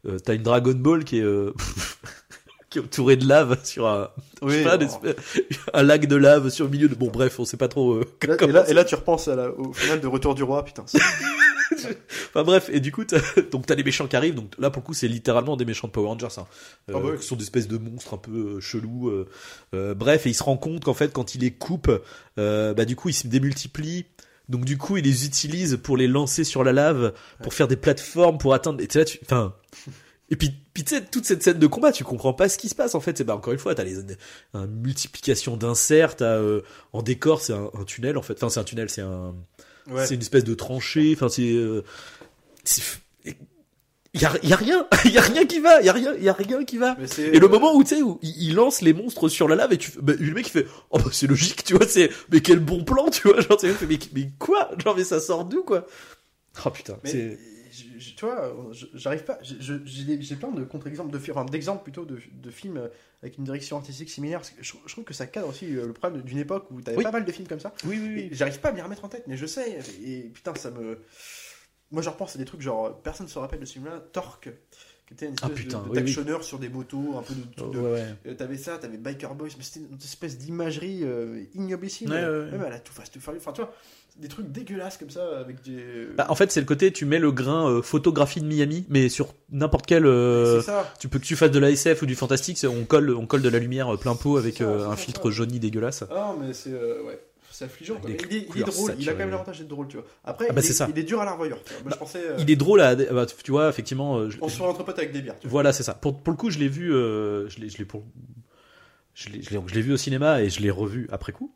euh, t'as une Dragon Ball qui est. qui est entourée de lave sur un, Oui, pas, espèce- lac de lave sur le milieu de. Bon, bref, on sait pas trop. euh, et là, et comment là- c'est- et là, tu repenses à la- au final de Retour du Roi, putain. Enfin bref, et du coup, t'as, donc t'as les méchants qui arrivent. Donc là, pour le coup, c'est littéralement des méchants de Power Rangers. Hein. Euh, Ah bah oui. qui sont des espèces de monstres un peu euh, chelous. euh, euh, bref, et il se rend compte qu'en fait, quand il les coupe, bah du coup, ils se démultiplient. Donc du coup, il les utilise pour les lancer sur la lave, pour faire des plateformes, pour atteindre. Et t'es là, tu, enfin. Et puis, puis tu sais, toute cette scène de combat, tu comprends pas ce qui se passe en fait. C'est bah encore une fois, t'as les une multiplication d'inserts, t'as euh, en décor, c'est un, un tunnel en fait. Enfin, c'est un tunnel, c'est un, Ouais. c'est une espèce de tranchée. Enfin, c'est. euh, Il y a, y a rien, il y a rien qui va, il y a rien, y a rien qui va. Et le moment où tu sais où il, lance les monstres sur la lave et tu, bah, le mec il fait, oh bah c'est logique, tu vois, c'est, mais quel bon plan, tu vois, genre, mais, mais quoi, genre mais ça sort d'où quoi? Oh putain, Mais. Je- je- tu vois, je- j'arrive pas. J'ai plein de contre-exemples, de, enfin, d'exemples plutôt de, de films euh, avec une direction artistique similaire. Je, je trouve que ça cadre aussi euh, le problème d'une époque où t'avais Oui. pas mal de films comme ça. Oui oui Et J'arrive pas à m'y remettre en tête, mais je sais. Et putain, ça me. Moi, je repense à des trucs genre. Personne se rappelle de ce film-là, Torque, qui était une Ah, espèce putain, de, oui, d'actionneur sur des motos, un peu de. de- ouais, ouais. euh, T'avais ça, t'avais Biker Boys, mais c'était une espèce d'imagerie euh, ignoblissime. Ouais. Même à la tout face, tout Enfin, tu vois, des trucs dégueulasses comme ça, avec des. Bah, en fait, c'est le côté, tu mets le grain euh, photographie de Miami, mais sur n'importe quel. euh, c'est ça. tu peux que tu fasses de la SF ou du fantastique, on colle, on colle de la lumière euh, plein pot avec ça, euh, un filtre ça. jauni dégueulasse. Ah, mais c'est. euh, ouais. C'est affligeant. quoi. Des Il est, il est couleurs drôle, il a quand même l'avantage d'être drôle, tu vois. Après, Ah bah, il, est, ça. il est dur à la je pensais. euh, Il est drôle à, bah, tu vois, effectivement. euh, je- On se fait entre potes avec des bières. tu vois. Voilà, c'est ça. Pour, pour le coup, je l'ai vu, euh, je l'ai, je l'ai pour, je l'ai vu au cinéma et je l'ai revu après coup.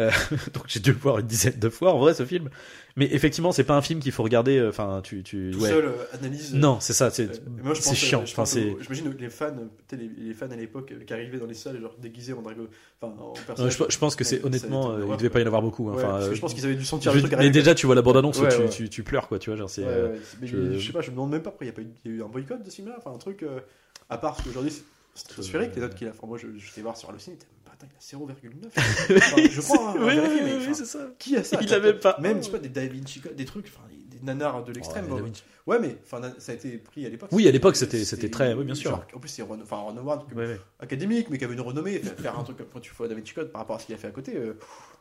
Euh, donc j'ai dû le voir une dizaine de fois en vrai ce film. Mais effectivement, c'est pas un film qu'il faut regarder. euh, Enfin, tu, tu, Tout ouais. seul, euh, analyse. euh, Non, c'est ça. C'est, euh, je c'est chiant. euh, je Enfin, c'est. J'imagine les fans, les, les fans à l'époque euh, qui arrivaient dans les salles, genre déguisés en dragon. Enfin, en personnage. je, je pense que c'est honnêtement, euh, il devait pas y en avoir beaucoup. hein. Ouais, Enfin, euh, je pense qu'ils avaient dû je sentir veux- le truc mais déjà, tu vois la bande annonce, Ouais, tu, tu, tu pleures quoi. Tu vois, genre c'est. Euh, je- je... sais pas, je me demande même pas pourquoi il y a, pas eu, il y a eu un boycott de ce film-là. Enfin, un truc. euh, à part parce qu'aujourd'hui, c'est stratosphérique les notes qu'il a. Enfin, moi, je, je voir sur le t'es- attends, il a 0,9. Enfin, je crois, hein, oui, oui, oui, enfin, c'est ça. qui a ça Il même pas. Même, je sais pas, des Da Vinci des trucs, enfin, des nanars de l'extrême. Oh. Ouais, mais enfin, ça a été pris à l'époque. Oui, à l'époque, c'était- c'était très- oui, bien sûr. genre, en plus, c'est Ron, enfin, Ron Howard, donc, Ouais, ouais. académique, mais qui avait une renommée. Faire, un truc comme quand tu fais Da Vinci Code par rapport à ce qu'il a fait à côté, euh,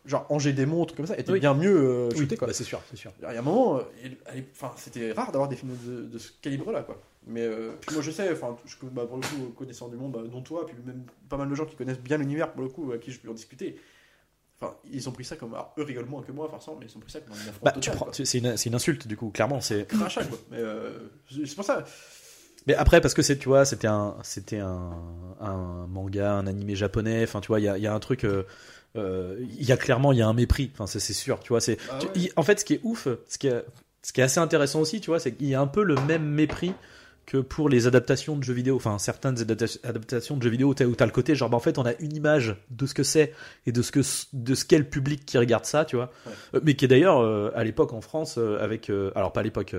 genre Angers des montres comme ça, était bien mieux euh, shooté, quoi. bah, c'est sûr, c'est sûr. Il y a un moment, euh, enfin, c'était rare d'avoir des films de, de ce calibre-là, quoi. Mais euh, puis moi, je sais, enfin, je- bah, pour le coup, connaissant du monde, bah, dont toi, puis même pas mal de gens qui connaissent bien l'univers, pour le coup, à qui je peux en discuter. Enfin, ils ont pris ça comme, alors, eux rigolent moins que moi, forcément, mais ils ont pris ça comme Bah, tu total, prends, quoi. tu- c'est une, c'est une insulte du coup, clairement. C'est. Crachat, quoi. Mais euh, c'est pour ça. Mais après, parce que c'est, tu vois, c'était un, c'était un, un manga, un animé japonais. Enfin, tu vois, il y a, il y a un truc. euh, euh, Il y a clairement, il y a un mépris. Enfin, c'est, c'est sûr. Tu vois, c'est. Ah ouais. en fait, ce qui est ouf, ce qui est, ce qui est assez intéressant aussi, tu vois, c'est qu'il y a un peu le même mépris que pour les adaptations de jeux vidéo, enfin certaines adapta- adaptations de jeux vidéo où t'as le côté genre bah, en fait on a une image de ce que c'est et de ce que de ce qu'est le public qui regarde ça, tu vois, Ouais. Euh, mais qui est d'ailleurs euh, à l'époque en France euh, avec euh, alors pas à l'époque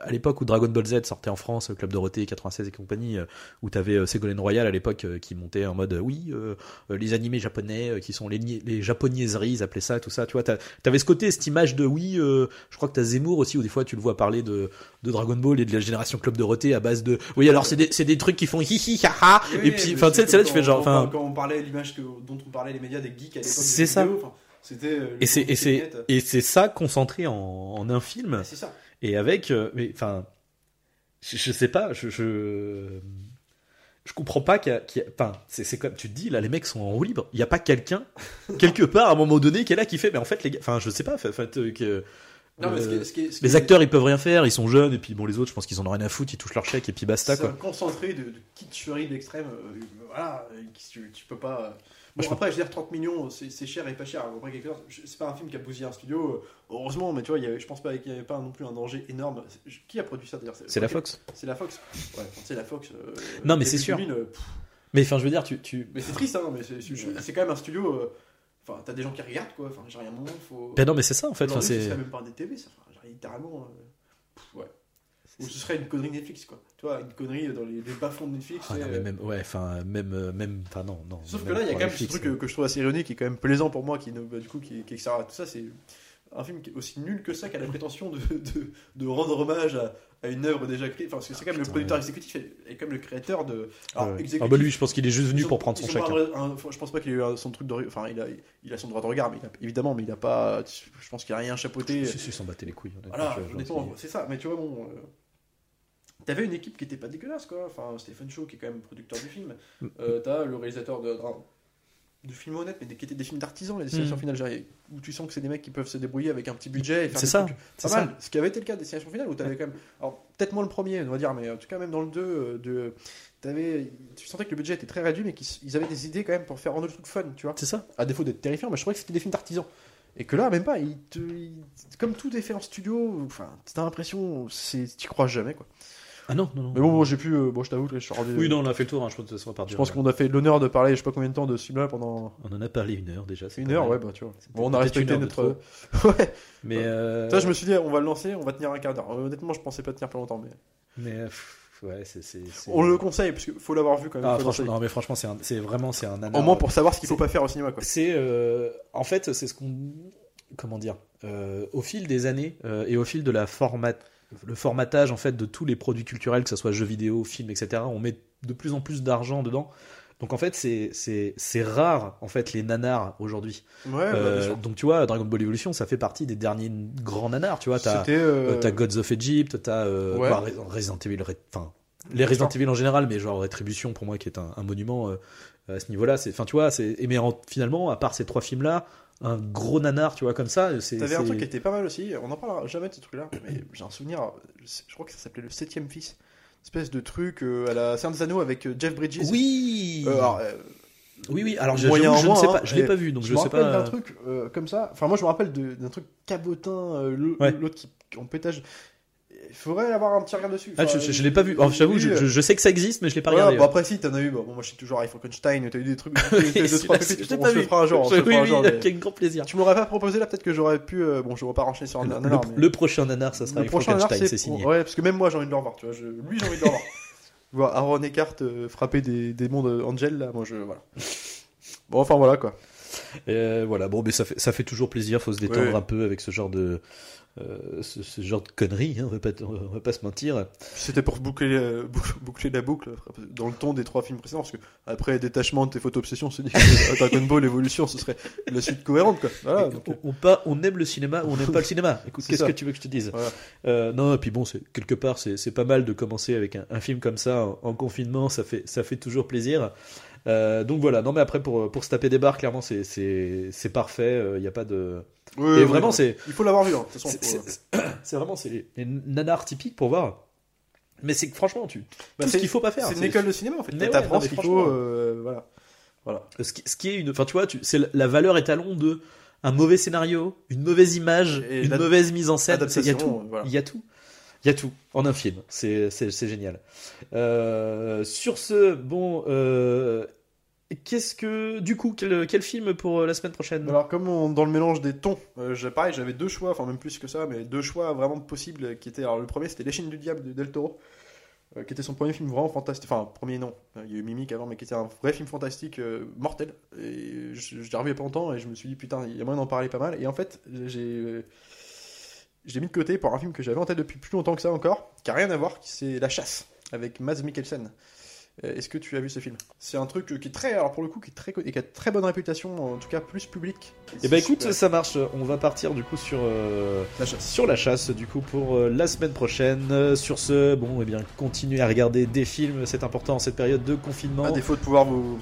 à l'époque où Dragon Ball Z sortait en France, euh, Club Dorothée 96 et compagnie, euh, où t'avais euh, Ségolène Royal à l'époque qui montait en mode oui, euh, les animés japonais qui sont les, les japonaiseries, ils appelaient ça, tout ça, tu vois, t'avais ce côté, cette image de oui, euh, je crois que t'as Zemmour aussi, où des fois tu le vois parler de, de Dragon Ball et de la génération Club Dorothée à base de oui, alors c'est des, des trucs qui font hi hi ha ha, Oui, et puis, enfin, tu sais, là, tu fais genre, quand- enfin, Quand on parlait l'image que- dont on parlait les médias des geeks à l'époque. C'est ça. vidéos, et c'est, et contenu c'est, net. et c'est ça concentré en, en un film. C'est ça. Et avec, euh, mais enfin, je, je sais pas, je, je, je comprends pas qu'il y a, enfin, c'est, c'est comme tu te dis, là, les mecs sont en roue libre. Il y a pas quelqu'un, quelque part, à un moment donné, qui est là, qui fait, mais en fait, les gars, enfin, je sais pas, en fait, euh, que, Non, mais ce qui est- euh, ce qui est- ce qui les acteurs, ils peuvent rien faire, ils sont jeunes, et puis bon, les autres, je pense qu'ils en ont rien à foutre, ils touchent leur chèque, et puis basta, C'est un quoi. concentré de, de kitscherie de l'extrême. euh, voilà, tu, tu peux pas. Bon, je peux- après, je veux dire, 30 millions, c'est cher et pas cher. Après, c'est pas un film qui a bousillé un studio. euh, Heureusement, mais tu vois, il y avait- je pense pas qu'il n'y avait pas non plus un danger énorme. Qui a produit ça d'ailleurs? C'est la Fox. C'est la Fox. Ouais, c'est la Fox. euh, Non, mais c'est sûr. 2000, euh, Mais enfin, je veux dire, tu, tu, mais c'est triste, hein, mais c'est- quand même un studio. euh, Enfin, t'as des gens qui regardent, quoi. Enfin, j'ai rien moment, faut. ben non, mais c'est ça, en fait, enfin, c'est, même pas des TV, ça. Enfin, genre, littéralement. euh, pff, ouais. Ou ce serait une connerie Netflix, quoi. Tu vois, une connerie dans les, les bas-fonds de Netflix. Ah, et, non, mais euh, même, ouais, enfin, même, euh, même, enfin, non, non. Sauf que là, il y a quand même ce Netflix, truc que, que je trouve assez ironique, qui est quand même plaisant pour moi, qui, bah, du coup, qui, à tout ça. C'est un film qui est aussi nul que ça, qui a la prétention de, de, de rendre hommage à, à une œuvre déjà créée. Enfin, parce que c'est quand même le producteur ouais. exécutif et, et quand même le créateur de. Ouais. exécutif, Ah bah lui, je pense qu'il est juste venu ont- pour prendre son chèque. hein. je pense pas qu'il ait eu son truc de. Enfin, il a, il a son droit de regard, mais il a- évidemment, mais il a pas. Je pense qu'il a rien chapeauté. Ils s'en battaient les couilles. Voilà, c'est ça. Mais tu vois, bon. euh, T'avais une équipe qui était pas dégueulasse, quoi. Enfin, Stephen Shaw, qui est quand même producteur du film. Mm. Euh, T'as le réalisateur de, de films honnêtes, mais des- qui étaient des films d'artisans, les destinations Mm. finales. genre, Où tu sens que c'est des mecs qui peuvent se débrouiller avec un petit budget et faire C'est des ça, c'est pas ça. mal. Ce qui avait été le cas de Destination Finale, où t'avais quand même. Alors, peut-être moins le premier, on va dire, mais en tout cas, même dans le 2, euh, de, t'avais, tu sentais que le budget était très réduit, mais qu'ils ils avaient des idées quand même pour faire rendre le truc fun, tu vois C'est ça. à défaut d'être terrifiant, mais je trouvais que c'était des films d'artisans. Et que là, même pas, il te, il- comme tout est fait en studio, enfin, t'as l'impression, c'est, t'y crois jamais, quoi. Ah non, non, non. Mais bon, bon, j'ai pu, euh, bon, je t'avoue que je suis rendu. Oui, non, on a fait le tour, hein, je pense que ça va Je pense qu'on a fait l'honneur de parler, je sais pas combien de temps de ce film-là pendant On en a parlé une heure déjà. une pas heure, ouais, bah, tu vois. Bon, on a respecté notre. ouais. Mais. euh, Ça, je me suis dit, on va le lancer, on va tenir un quart d'heure. Euh, Honnêtement, je pensais pas tenir plus longtemps, mais. Mais. euh, ouais, c'est. On le conseille, parce qu'il faut l'avoir vu quand même. Ah, franchement, non, mais franchement, c'est vraiment. C'est un Au moins pour savoir ce qu'il faut pas faire au cinéma, quoi. C'est euh, en fait c'est ce qu'on comment dire euh, au fil des années euh, et au fil de la format le formatage en fait de tous les produits culturels que ce soit jeux vidéo, films, etc. On met de plus en plus d'argent dedans. Donc en fait c'est c'est c'est rare en fait les nanars aujourd'hui. Ouais, bah, Euh, donc tu vois Dragon Ball Evolution ça fait partie des derniers grands nanars. Tu vois t'as euh, euh, t'as Gods of Egypt, t'as euh, Ouais. bah, Resident- Evil, enfin les Resident Evil en général, mais genre Rétribution pour moi qui est un, un monument à ce niveau-là. C'est, enfin tu vois, c'est, mais en- finalement à part ces trois films-là, un gros nanar, tu vois comme ça. T'avais un truc qui était pas mal aussi, on en parlera jamais de ce truc-là, mais j'ai un souvenir, je crois que ça s'appelait le septième fils. Espèce de truc euh, à la des Anneaux avec euh, Jeff Bridges. Oui. Euh, alors, euh, oui, oui. Alors moyen j'avoue, je ne sais hein, pas, je l'ai pas vu, donc je, je, me sais rappelle pas. d'un truc euh, comme ça. Enfin, moi je me rappelle d'un truc cabotin, euh, Ouais. l'autre qui en pétage. Il faudrait avoir un petit regard dessus. Ah, Enfin, je, je, je l'ai pas vu. Alors, j'avoue, oui, je, euh, je, je sais que ça existe, mais je l'ai pas voilà, regardé. bon, ouais. après si t'en as eu, bon, moi je suis toujours à Frankenstein, t'as eu des trucs, Oui, deux, trois pépites, je on pas se le fera un jour, le oui, oui, mais- avec grand plaisir. Tu m'aurais pas proposé là, peut-être que j'aurais pu, euh, bon je vais pas enchaîner sur un Le, nanar, mais- le prochain nanar, ça sera le avec Frankenstein, c'est signé. Ouais, parce que même moi j'ai envie de le revoir, tu vois. Lui j'ai envie de le revoir. Voir Aaron Eckhart euh, frapper des démons de Angel, là, moi je. Voilà. Bon, enfin voilà quoi. Euh, voilà, bon, mais ça fait, ça fait toujours plaisir, faut se détendre Ouais. un peu avec ce genre de, euh, ce, ce genre de conneries, hein, on, va pas, on va pas se mentir. C'était pour boucler, euh, bou- boucler la boucle dans le ton des trois films précédents, parce que après détachement de tes photos obsessions, on se dit que Dragon Ball Evolution ce serait la suite cohérente quoi. Voilà, donc, on, on pas, on aime le cinéma ou on n'aime pas le cinéma. Écoute, qu'est-ce que tu veux que je te dise? Voilà. Euh, Non, et puis bon, c'est quelque part, c'est c'est pas mal de commencer avec un, un film comme ça en, en confinement, ça fait, ça fait toujours plaisir. Euh, donc voilà, non mais après pour, pour se taper des barres, clairement c'est- c'est c'est parfait, il n'y a pas de... oui, et oui, vraiment oui. c'est Il faut l'avoir vu, hein, de toute façon. c'est- euh, vraiment c'est les, les nanars typiques pour voir. Mais c'est que franchement, tu, bah, tout ce qu'il faut pas faire. C'est une école de cinéma en fait. Mais ouais, T'apprends non, mais ce qu'il faut. euh, voilà. Voilà. Ce qui, ce qui est une, enfin tu vois, tu, c'est la- valeur étalon de un mauvais scénario, une mauvaise image, Et une mauvaise mise en scène. Il y a tout. voilà. Il y a tout. Il y a tout en un film. C'est génial. Euh, sur ce, bon, euh, qu'est-ce que du coup quel, quel film pour euh, la semaine prochaine? Alors, comme dans le mélange des tons, euh, pareil, j'avais deux choix, enfin même plus que ça, mais deux choix vraiment possibles qui étaient. Alors, le premier, c'était Les Chaînes du Diable de Del Toro, qui était son premier film vraiment fantastique. Enfin, premier non, il y a eu Mimic avant, mais qui était un vrai film fantastique mortel. Et je, je l'ai revu il y a pas longtemps et je me suis dit, putain, il y a moyen d'en parler pas mal. Et en fait, j'ai. Je l'ai mis de côté pour un film que j'avais en tête depuis plus longtemps que ça encore, qui a rien à voir, qui c'est La Chasse, avec Mads Mikkelsen. Euh, Est-ce que tu as vu ce film? C'est un truc qui est très, alors pour le coup, qui est très, et qui a très bonne réputation, en tout cas plus public. Et bah C'est écoute, super. ça marche. On va partir du coup sur euh, La chasse. sur la chasse du coup pour euh, la semaine prochaine. Sur ce, bon, eh bien, continuez à regarder des films, c'est important en cette période de confinement. à défaut de pouvoir vous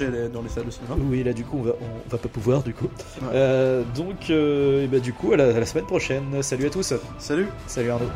aller dans les salles de cinéma. Oui, là du coup, on va, on va pas pouvoir du coup. Ouais. Euh, donc, euh, eh ben, du coup, à la, à la semaine prochaine. Salut à tous. Salut Salut Arnaud.